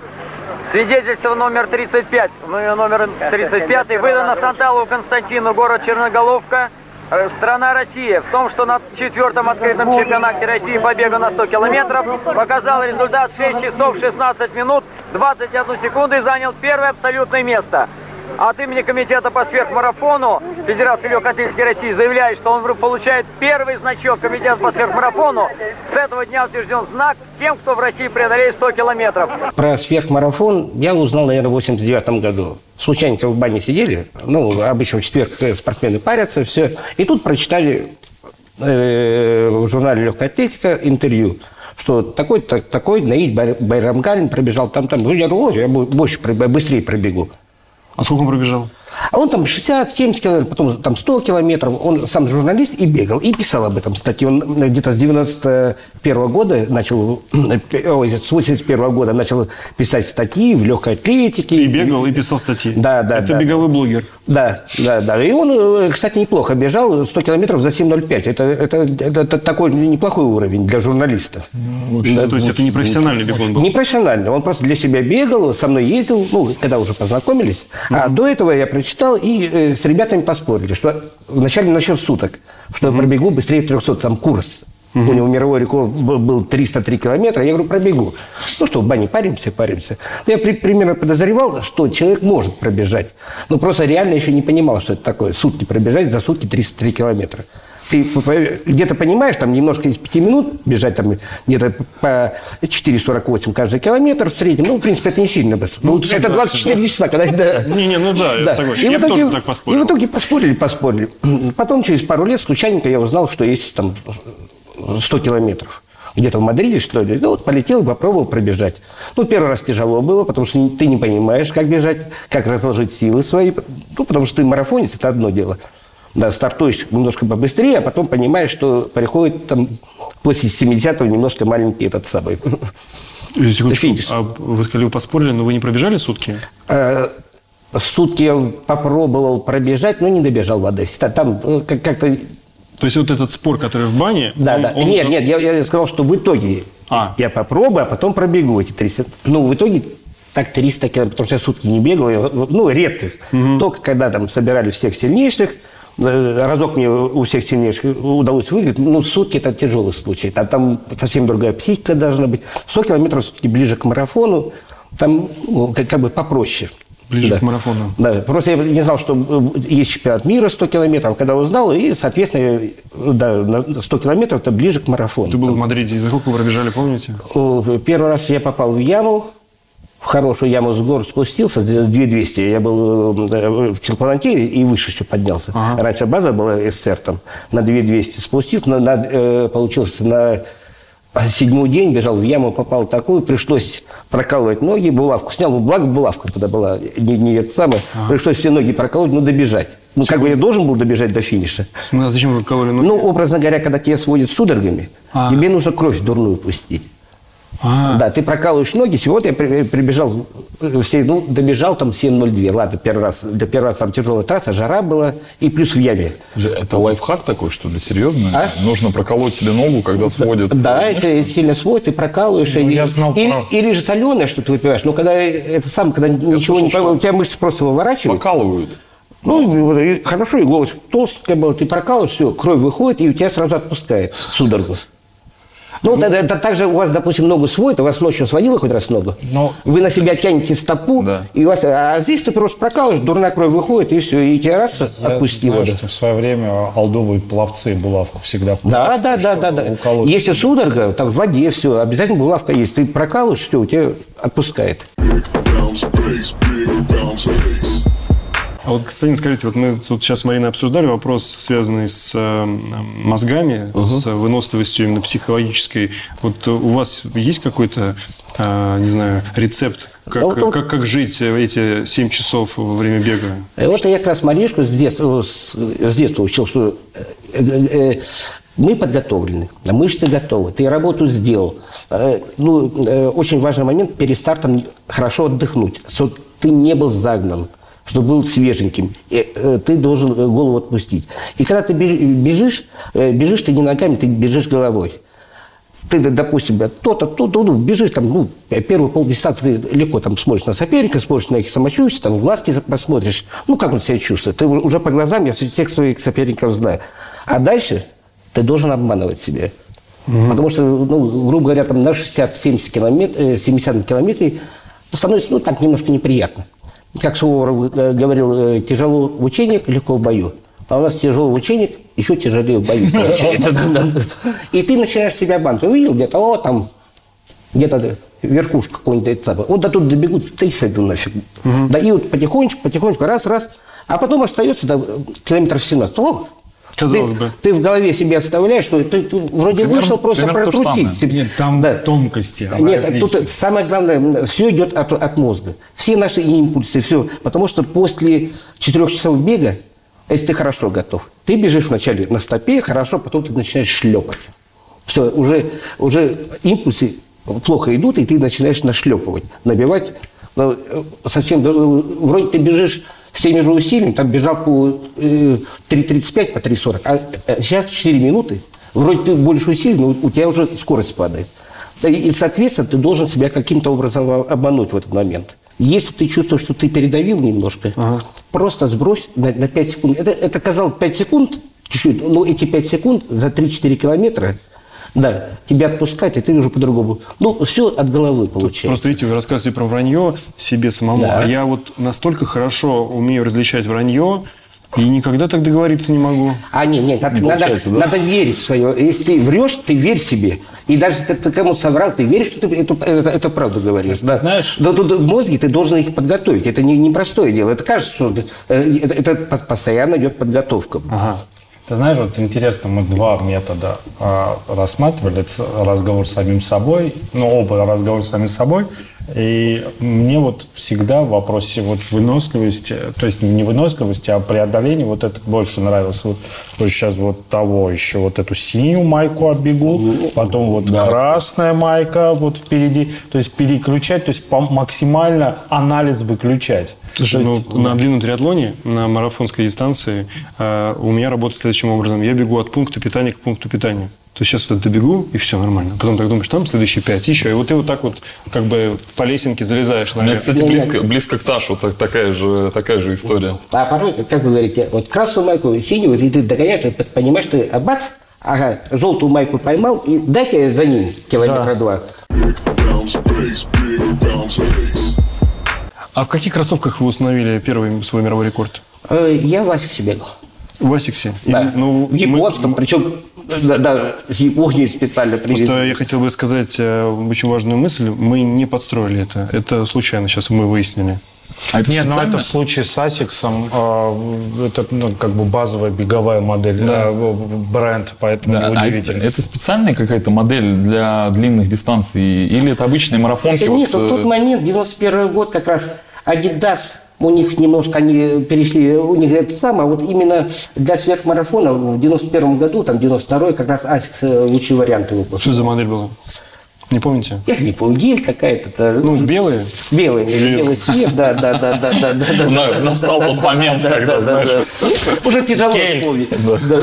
Свидетельство номер 35, номер 35 выдано Санталову Константину, город Черноголовка, Э, страна Россия. В том, что на четвертом открытом чемпионате России по бегу на 100 километров. Показал результат 6 часов 16 минут 21 секунду и занял первое абсолютное место. От имени Комитета по сверхмарафону Федерации легкой атлетики России заявляет, что он получает первый значок Комитета по сверхмарафону. С этого дня утвержден знак тем, кто в России преодолеет 100 километров. Про сверхмарафон я узнал, наверное, в 89 году. Случайно в бане сидели, ну, обычно в четверг спортсмены парятся, все. И тут прочитали э, в журнале «Легкая атлетика» интервью что такой такой Наид Байрамгалин пробежал там-там. Ну, я говорю, я больше, быстрее пробегу. А сколько он пробежал? А он там 60-70 километров, потом там 100 километров. Он сам журналист и бегал, и писал об этом статьи. Он где-то с 91 года начал, ой, с 81 года начал писать статьи в легкой атлетике. И бегал, и писал статьи. Да, да, Это да. беговой блогер. Да, да, да. И он, э, кстати, неплохо бежал 100 километров за 7.05. Это, это, это, это такой неплохой уровень для журналиста. Ну, да, то есть это не профессиональный бегун был? Не профессиональный. Он просто для себя бегал, со мной ездил, ну, когда уже познакомились. Mm-hmm. А до этого я прочитал и э, с ребятами поспорили, что вначале насчет суток, что mm-hmm. я пробегу быстрее 300, там курс Угу. У него мировой рекорд был 303 километра. Я говорю, пробегу. Ну что, в бане паримся, паримся. Ну, я при, примерно подозревал, что человек может пробежать. Но просто реально еще не понимал, что это такое. Сутки пробежать, за сутки 303 километра. Ты где-то понимаешь, там немножко из 5 минут бежать, там где-то по 4,48 каждый километр в среднем. Ну, в принципе, это не сильно быстро. Ну, ну это 24 да. часа, когда... Да. Не-не, ну да, я согласен. И я в итоге, тоже так поспорил. И в итоге поспорили, поспорили. Потом, через пару лет, случайненько я узнал, что есть там 100 километров. Где-то в Мадриде, что ли. Ну, вот полетел и попробовал пробежать. Ну, первый раз тяжело было, потому что ты не понимаешь, как бежать, как разложить силы свои. Ну, потому что ты марафонец, это одно дело. Да, стартуешь немножко побыстрее, а потом понимаешь, что приходит там после 70-го немножко маленький этот самый. Секундочку, а вы сказали, вы поспорили, но вы не пробежали сутки? Э, сутки я попробовал пробежать, но не добежал в Одессе. Там э, как-то то есть вот этот спор, который в бане... Да, он, да. Он... Нет, нет, я, я сказал, что в итоге а. я попробую, а потом пробегу эти 300. Ну, в итоге так 300 километров, потому что я сутки не бегал, я, ну, редко. Угу. Только когда там собирали всех сильнейших, разок мне у всех сильнейших удалось выиграть, ну, сутки это тяжелый случай. Там, там совсем другая психика должна быть. 100 километров все-таки ближе к марафону, там ну, как, как бы попроще. Ближе Да. к марафону. Да, просто я не знал, что э, есть чемпионат мира 100 километров, когда узнал, и, соответственно, э, да, на 100 километров это ближе к марафону. Ты был в Мадриде, и за сколько вы пробежали, помните? Первый раз я попал в яму, в хорошую яму с гор спустился, 2200. Я был э, в Челпананте и выше еще поднялся. Ага. Раньше база была СССР там, на 2200 спустился, на, на, э, получился на седьмой день, бежал в яму, попал такую, пришлось прокалывать ноги, булавку снял, ну, благо булавка тогда была, не, не это самое, пришлось все ноги проколоть, ну, добежать. Ну, как бы я должен был добежать до финиша. Ну, а зачем вы кололи ноги? Ну, образно говоря, когда тебя сводят судорогами, А. тебе нужно кровь дурную пустить. А, Да, ты прокалываешь ноги. Сегодня я при- прибежал, э, все, ну, добежал там 7.02. Ладно, первый раз, да, первый раз там тяжелая трасса, жара была, и плюс в яме. Это лайфхак такой, что ли, серьезно? А? Нужно проколоть себе ногу, когда сводят. Да, если сильно свой, ты прокалываешь. Ну, и- я знал или, про- или же соленое, что ты выпиваешь. Но когда это сам, когда ничего не слышал, у тебя мышцы просто выворачивают. Покалывают. Ну, и вот, и хорошо, иголочка толстенькая была, ты прокалываешь, все, кровь выходит, и у тебя сразу отпускает судорогу. Ну, это, это также у вас, допустим, ногу сводит, у вас ночью сводила хоть раз ногу? Ну, Вы на себя тянете стопу, Да. и у вас, а здесь ты просто прокалываешь, дурная кровь выходит, и все, и тебя раз Я отпустило. знаю, да. что в свое время алдовые пловцы булавку всегда Да, да, да, да, да. уколоть. Если судорога, там в воде все, обязательно булавка есть. Ты прокалываешь, все, у тебя отпускает. Bounce bass, big bounce bass. А вот, Константин, скажите, вот мы тут сейчас с Мариной обсуждали вопрос, связанный с э, мозгами, с выносливостью именно психологической. Вот у вас есть какой-то, э, не знаю, рецепт, как, А вот он- как, как жить эти 7 часов во время бега? И вот я как раз Маришку с детства, с, с детства учил, что э, э, э, мы подготовлены, мышцы готовы, ты работу сделал. Э, Ну, э, очень важный момент перед стартом хорошо отдохнуть, чтобы ты не был загнан, чтобы был свеженьким. И, э, Ты должен э, голову отпустить. И когда ты беж- бежишь, э, бежишь ты не ногами, ты бежишь головой. Ты, допустим, то-то, то-то, ну, бежишь там, ну, первую полдистанции ты легко там смотришь на соперника, смотришь на их самочувствие, там, в глазки посмотришь, ну, как он себя чувствует. Ты уже по глазам, я всех своих соперников знаю. А дальше ты должен обманывать себя. Потому что, ну, грубо говоря, там на 60-70 километров, 70 километре становится, ну, так немножко неприятно. Как Суворов э, говорил, э, тяжело в учениях, легко в бою. А у нас тяжело в учениях, еще тяжелее в бою получается. И ты начинаешь себя обманывать. Увидел где-то, о, там, где-то верхушка какой-нибудь этапа. Вот до тут добегут, и сойду нафиг. Да, и вот потихонечку, потихонечку, раз, раз. А потом остается да, километров 17. О, Казалось ты, бы. Ты в голове себе оставляешь, что ты, ты вроде Примерно- вышел просто примерно протрусить. себе. Нет, там Да. тонкости. Нет, тут самое главное, все идет от, от мозга. Все наши импульсы, все. Потому что после четырех часов бега, если ты хорошо готов, ты бежишь вначале на стопе, хорошо, потом ты начинаешь шлепать. Все, уже, уже импульсы плохо идут, и ты начинаешь нашлепывать, набивать. Э, Совсем, э, вроде ты бежишь с теми же усилиями, там бежал по э, 3.35, по 3.40, а э, сейчас 4 минуты. Вроде ты больше усилий, но у тебя уже скорость падает. И, соответственно, ты должен себя каким-то образом обмануть в этот момент. Если ты чувствуешь, что ты передавил немножко, просто сбрось на, на 5 секунд. Это, это казалось 5 секунд, чуть-чуть, но эти 5 секунд за 3-4 километра, да, тебя отпускать, и ты уже по-другому. Ну, все от головы получается. Просто видите, вы рассказываете про вранье себе самому, Да. а я вот настолько хорошо умею различать вранье, и никогда так договориться не могу. А, нет, нет, надо, Не надо, да? надо верить в свое. Если ты врешь, ты верь себе. И даже ты кому соврал, ты веришь, что ты это, это, это правду говоришь. Да. знаешь- Но тут в мозге ты должен их подготовить. Это не, непростое дело. Это кажется, что э, это, это по- постоянно идет подготовка. Ага. Ты знаешь, вот интересно, мы два метода а, рассматривали. Ц- Разговор с самим собой, ну, оба разговор с самим собой. И мне вот всегда в вопросе вот выносливости, то есть не выносливости, а преодоления, вот этот больше нравился. Вот, вот сейчас вот того еще, вот эту синюю майку оббегу, потом вот красная майка вот впереди. То есть переключать, то есть максимально анализ выключать. Слушай, То ну, есть- на длинном триатлоне, на марафонской дистанции, э, у меня работает следующим образом. Я бегу от пункта питания к пункту питания. То есть сейчас вот это добегу, и все нормально. Потом так думаешь, там следующие пять, еще. И вот ты вот так вот как бы по лесенке залезаешь У меня, наверх. кстати, близко, близко к Ташу так- такая же, такая же история. А порой, как вы говорите, вот красную майку, синюю, и ты догоняешь, ты понимаешь, ты а бац, ага, желтую майку поймал, и дай-ка за ним километра два. Bounce bass. А в каких кроссовках вы установили первый свой мировой рекорд? Э, Я в Асиксе бегал. В Асиксе? И, Да. ну, в японском, причем да, да, с Японии специально мы- Просто привезли. я хотел бы сказать э, очень важную мысль. Мы не подстроили это. Это случайно сейчас мы выяснили. А это Нет, но специально? это в случае с Асиксом, э, это ну, как бы базовая беговая модель, э, бренд, поэтому Да, а неудивительно. это специальная какая-то модель для длинных дистанций? Или это обычные марафонки? Нет, вот, в э, тот момент, 91 год, как раз Adidas, у них немножко они перешли, у них это самое, вот именно для сверхмарафона в 91 году, там 92 как раз Асикс э, лучшие варианты выпустил. Что за модель была? Не помните? Я не помню, гель какая-то. Ну, белые. Белый, белый цвет, да, да, да, да, да, да, да. На- настал Да, тот да, момент, да, когда, да, да, знаешь, да. Уже тяжело вспомнить. Да, да.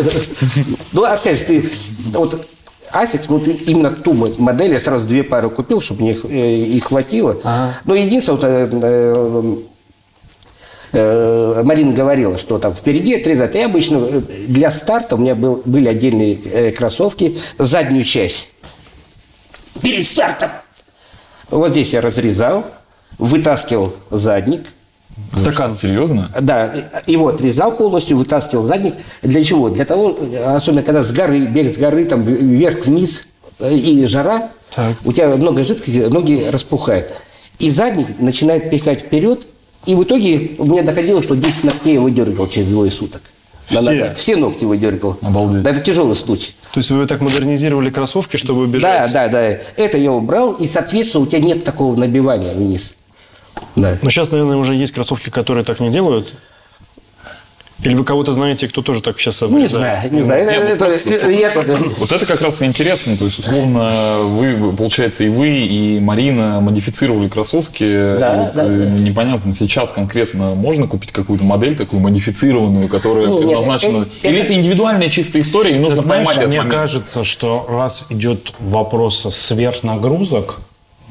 Ну, опять же, ты вот Асикс, ну, ты именно ту мо- модель, я сразу две пары купил, чтобы мне их, э, их хватило. Но единственное, вот, э, Марина говорила, что там впереди отрезать. Я обычно э, для старта у меня был, были отдельные э, кроссовки, заднюю часть. Перед стартом вот здесь я разрезал, вытаскивал задник, Стакан. Серьезно? да, его отрезал полностью, вытаскивал задник. Для чего? Для того, особенно когда с горы, бег с горы, там вверх-вниз и жара, Так. у тебя много жидкости, ноги распухают. И задник начинает пихать вперед, и в итоге у меня доходило, что 10 ногтей я выдергивал через двое суток. На Все? ногах. Все ногти выдергивал. Обалдеть. Да, это тяжелый случай. То есть вы так модернизировали кроссовки, чтобы Да, бежать? да, да. Это я убрал, и, соответственно, у тебя нет такого набивания вниз. Да. Но сейчас, наверное, уже есть кроссовки, которые так не делают. Или вы кого-то знаете, кто тоже так сейчас Не знаю, не знаю. Нет, ну Это- просто- это- я это- Вот это как раз и интересно. То есть, условно, вы, получается, и вы, и Марина модифицировали кроссовки. Да, вот, да, э, непонятно, сейчас конкретно можно купить какую-то модель такую модифицированную, которая нет, предназначена... э, Или это- это индивидуальная чистая история, и Ты нужно знаешь, поймать этот мне момент. кажется, что раз идет вопрос о сверхнагрузок,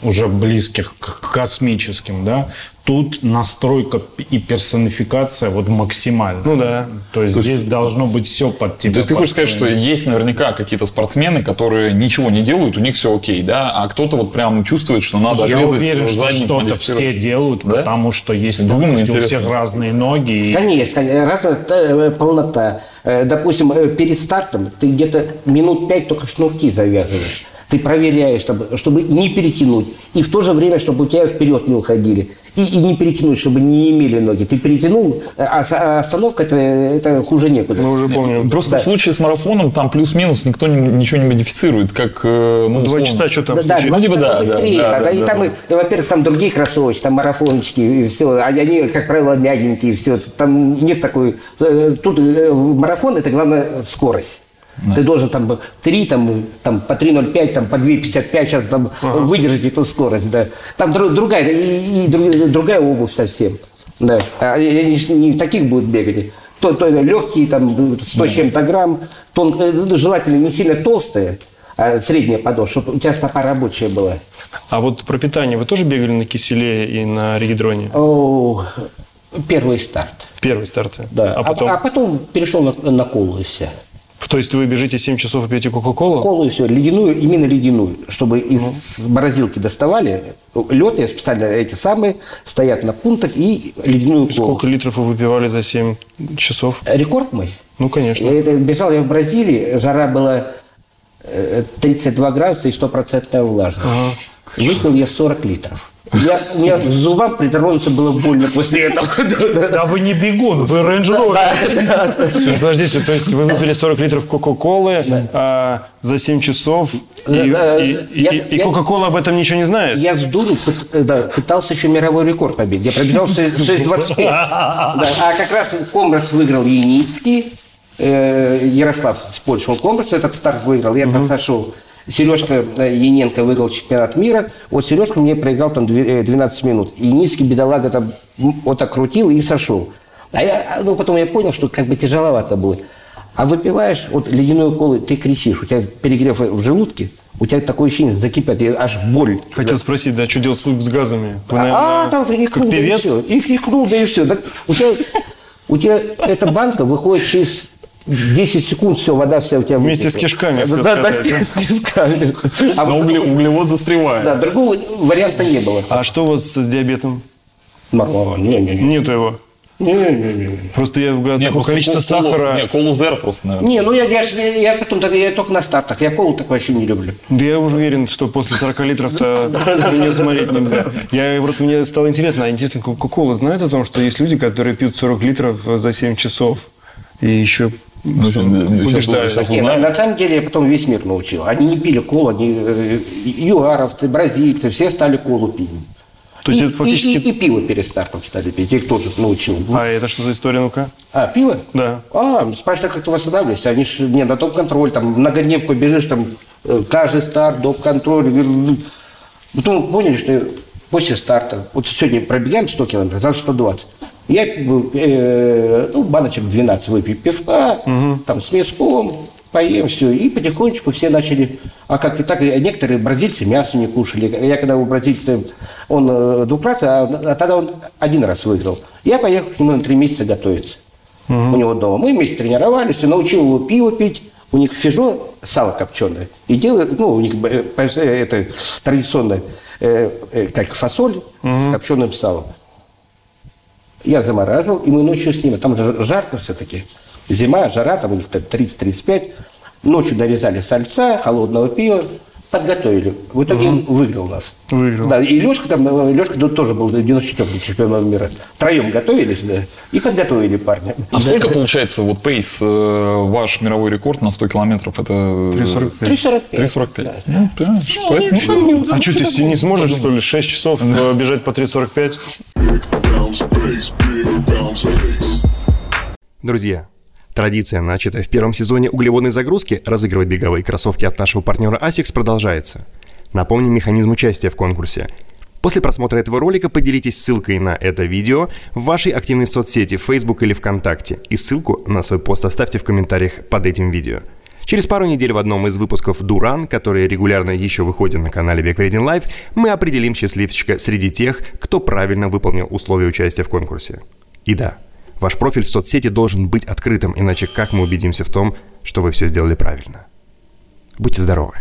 уже близких к космическим, да, тут настройка и персонификация вот максимальна. Ну да. То есть здесь должно быть все под тебя. То есть ты хочешь сказать, что есть наверняка какие-то спортсмены, которые ничего не делают, у них все окей, да, а кто-то вот прям чувствует, что надо Я уверен, что что-то все делают, Да? потому что есть у всех разные ноги. и- Конечно, конечно, разная э, полнота. Э, Допустим, э, перед стартом ты где-то минут пять только шнурки завязываешь. Ты проверяешь, чтобы, чтобы не перетянуть. И в то же время, чтобы у тебя вперед не уходили. И, и не перетянуть, чтобы не имели ноги. Ты перетянул, э, а а остановка это, это хуже некуда. Мы уже помним. Просто Да. в случае с марафоном там плюс-минус никто не- ничего не модифицирует, как э, ну, Два часа что там Да, да? Ну, типа, да, быстрее. да, да, да, и да, там, да. и, во-первых, там другие кроссовочки, там марафоночки и все. Они, как правило, мягенькие, все. Там нет такой... э, Тут э, марафон – это главное скорость. Ты должен там 3, там, там по 3.05, там по 2.55 сейчас там выдержать эту скорость, да. Там дру- другая, и, и друг- другая обувь совсем. Да. А Они не таких будут бегать. То, то легкие, там, 100 с чем-то грамм, тон, э, желательно не сильно толстые, а средняя подошва, чтобы у тебя стопа рабочая была. А вот про питание вы тоже бегали на киселе и на регидроне? О, первый старт. Первые старты. Да. А потом? а потом перешел на, на колу и все. То есть вы бежите 7 часов и пьете Кока-Колу? Колу и все. Ледяную, именно ледяную. Чтобы из морозилки доставали. Лед я специально эти самые стоят на пунктах и ледяную И колу. Сколько литров вы выпивали за 7 часов? Рекорд мой. Ну, конечно. Это, бежал я в Бразилии, жара была э, 32 градуса и стопроцентная влажность. Выпил я 40 литров. Я, у меня зубам притронуться было больно после этого. Да вы не бегун, вы рейндж Подождите, то есть вы выпили 40 литров Кока-Колы а, за 7 часов, и, Кока-Кола об этом ничего не знает? Я с дуру пытался еще мировой рекорд побить. Я пробежал 6- 6.25. Да, а как раз Комрас выиграл Яницкий, э, Ярослав с Польши, он Комрас этот старт выиграл, я там сошел. Сережка э, Яненко выиграл чемпионат мира. Вот Сережка мне проиграл там две- э, 12 минут. И Яницкий, бедолага, там вот так крутил и сошел. А я, ну, потом я понял, что как бы тяжеловато будет. А выпиваешь вот ледяную колу, ты кричишь, у тебя перегрев в желудке, у тебя такое ощущение, закипят, и аж боль. Хотел спросить, да, что делать с, газами? Вы, А, наверное, там же как икнул, да и все. Их икнул, да и все. Так у, тебя, у тебя эта банка выходит через 10 секунд, все, вода вся у тебя Вместе с вытекла. кишками, я хотел Да, да, сказать, с, с кишками. А Но угле- углевод застревает. да, другого варианта не было. А что у вас с диабетом? Нормально. Не-не-не. Нету его. Не-не-не. Просто я говорю, Не, такое количество колу- сахара. Не, колу зеро просто, наверное. Не, ну я, я, я потом так- я только на стартах. Я колу так вообще не люблю. Да я уже уверен, что после 40 литров-то на нее смотреть нельзя. Я просто мне стало интересно, а интересно, Кока-Кола знает о том, что есть люди, которые пьют 40 литров за 7 часов и еще Ну, что, сейчас сейчас Не, на, на самом деле я потом весь мир научил. Они не пили колу, они э, юаровцы, бразильцы, все стали колу пить. То есть и, это фактически- и, и- и пиво перед стартом стали пить. Их тоже научил. А это что за история, ну-ка? А, пиво? Да. А, спрашивай, как ты восстанавливаешься. Они же, не, на топ-контроль, там, многодневку бежишь, там, э, каждый старт, топ-контроль. Потом поняли, что после старта, вот сегодня пробегаем 100 километров, завтра 120. Я э, ну, баночек 12 выпью пивка, там, с мяском, поем все. И потихонечку все начали... А как и так, некоторые бразильцы мясо не кушали. Я когда у бразильца, он э, двукратно, а, а тогда он один раз выиграл. Я поехал к нему на три месяца готовиться у него дома. Мы вместе тренировались, научил его пиво пить. У них фижо сало копченое. И делают, ну, у них э, это традиционно, э, э, как фасоль с копченым салом. Я замораживал, и мы ночью с ним, там же жарко все-таки, зима, жара, там у них так 30-35, ночью нарезали сальца, холодного пива, подготовили. В итоге он выиграл нас. Выиграл. Да, и Лешка там, э, Лешка тут тоже был 94-й чемпион мира. Троем готовились, да, и подготовили парня. А сколько получается вот пейс, э, ваш мировой рекорд на 100 километров? Это 3,45. 3,45. 3,45. Ну, поэтому- А что, ты не сможешь, что ли, 6 часов э, бежать по 3,45? Big bounce bass, big bounce bass. Друзья, традиция, начатая в первом сезоне углеводной загрузки, разыгрывать беговые кроссовки от нашего партнера ASICS продолжается. Напомним механизм участия в конкурсе. После просмотра этого ролика поделитесь ссылкой на это видео в вашей активной соцсети Facebook или ВКонтакте и ссылку на свой пост оставьте в комментариях под этим видео. Через пару недель в одном из выпусков «Дуран», которые регулярно еще выходят на канале Reading Live, мы определим счастливчика среди тех, кто правильно выполнил условия участия в конкурсе. И да, ваш профиль в соцсети должен быть открытым, иначе как мы убедимся в том, что вы все сделали правильно. Будьте здоровы!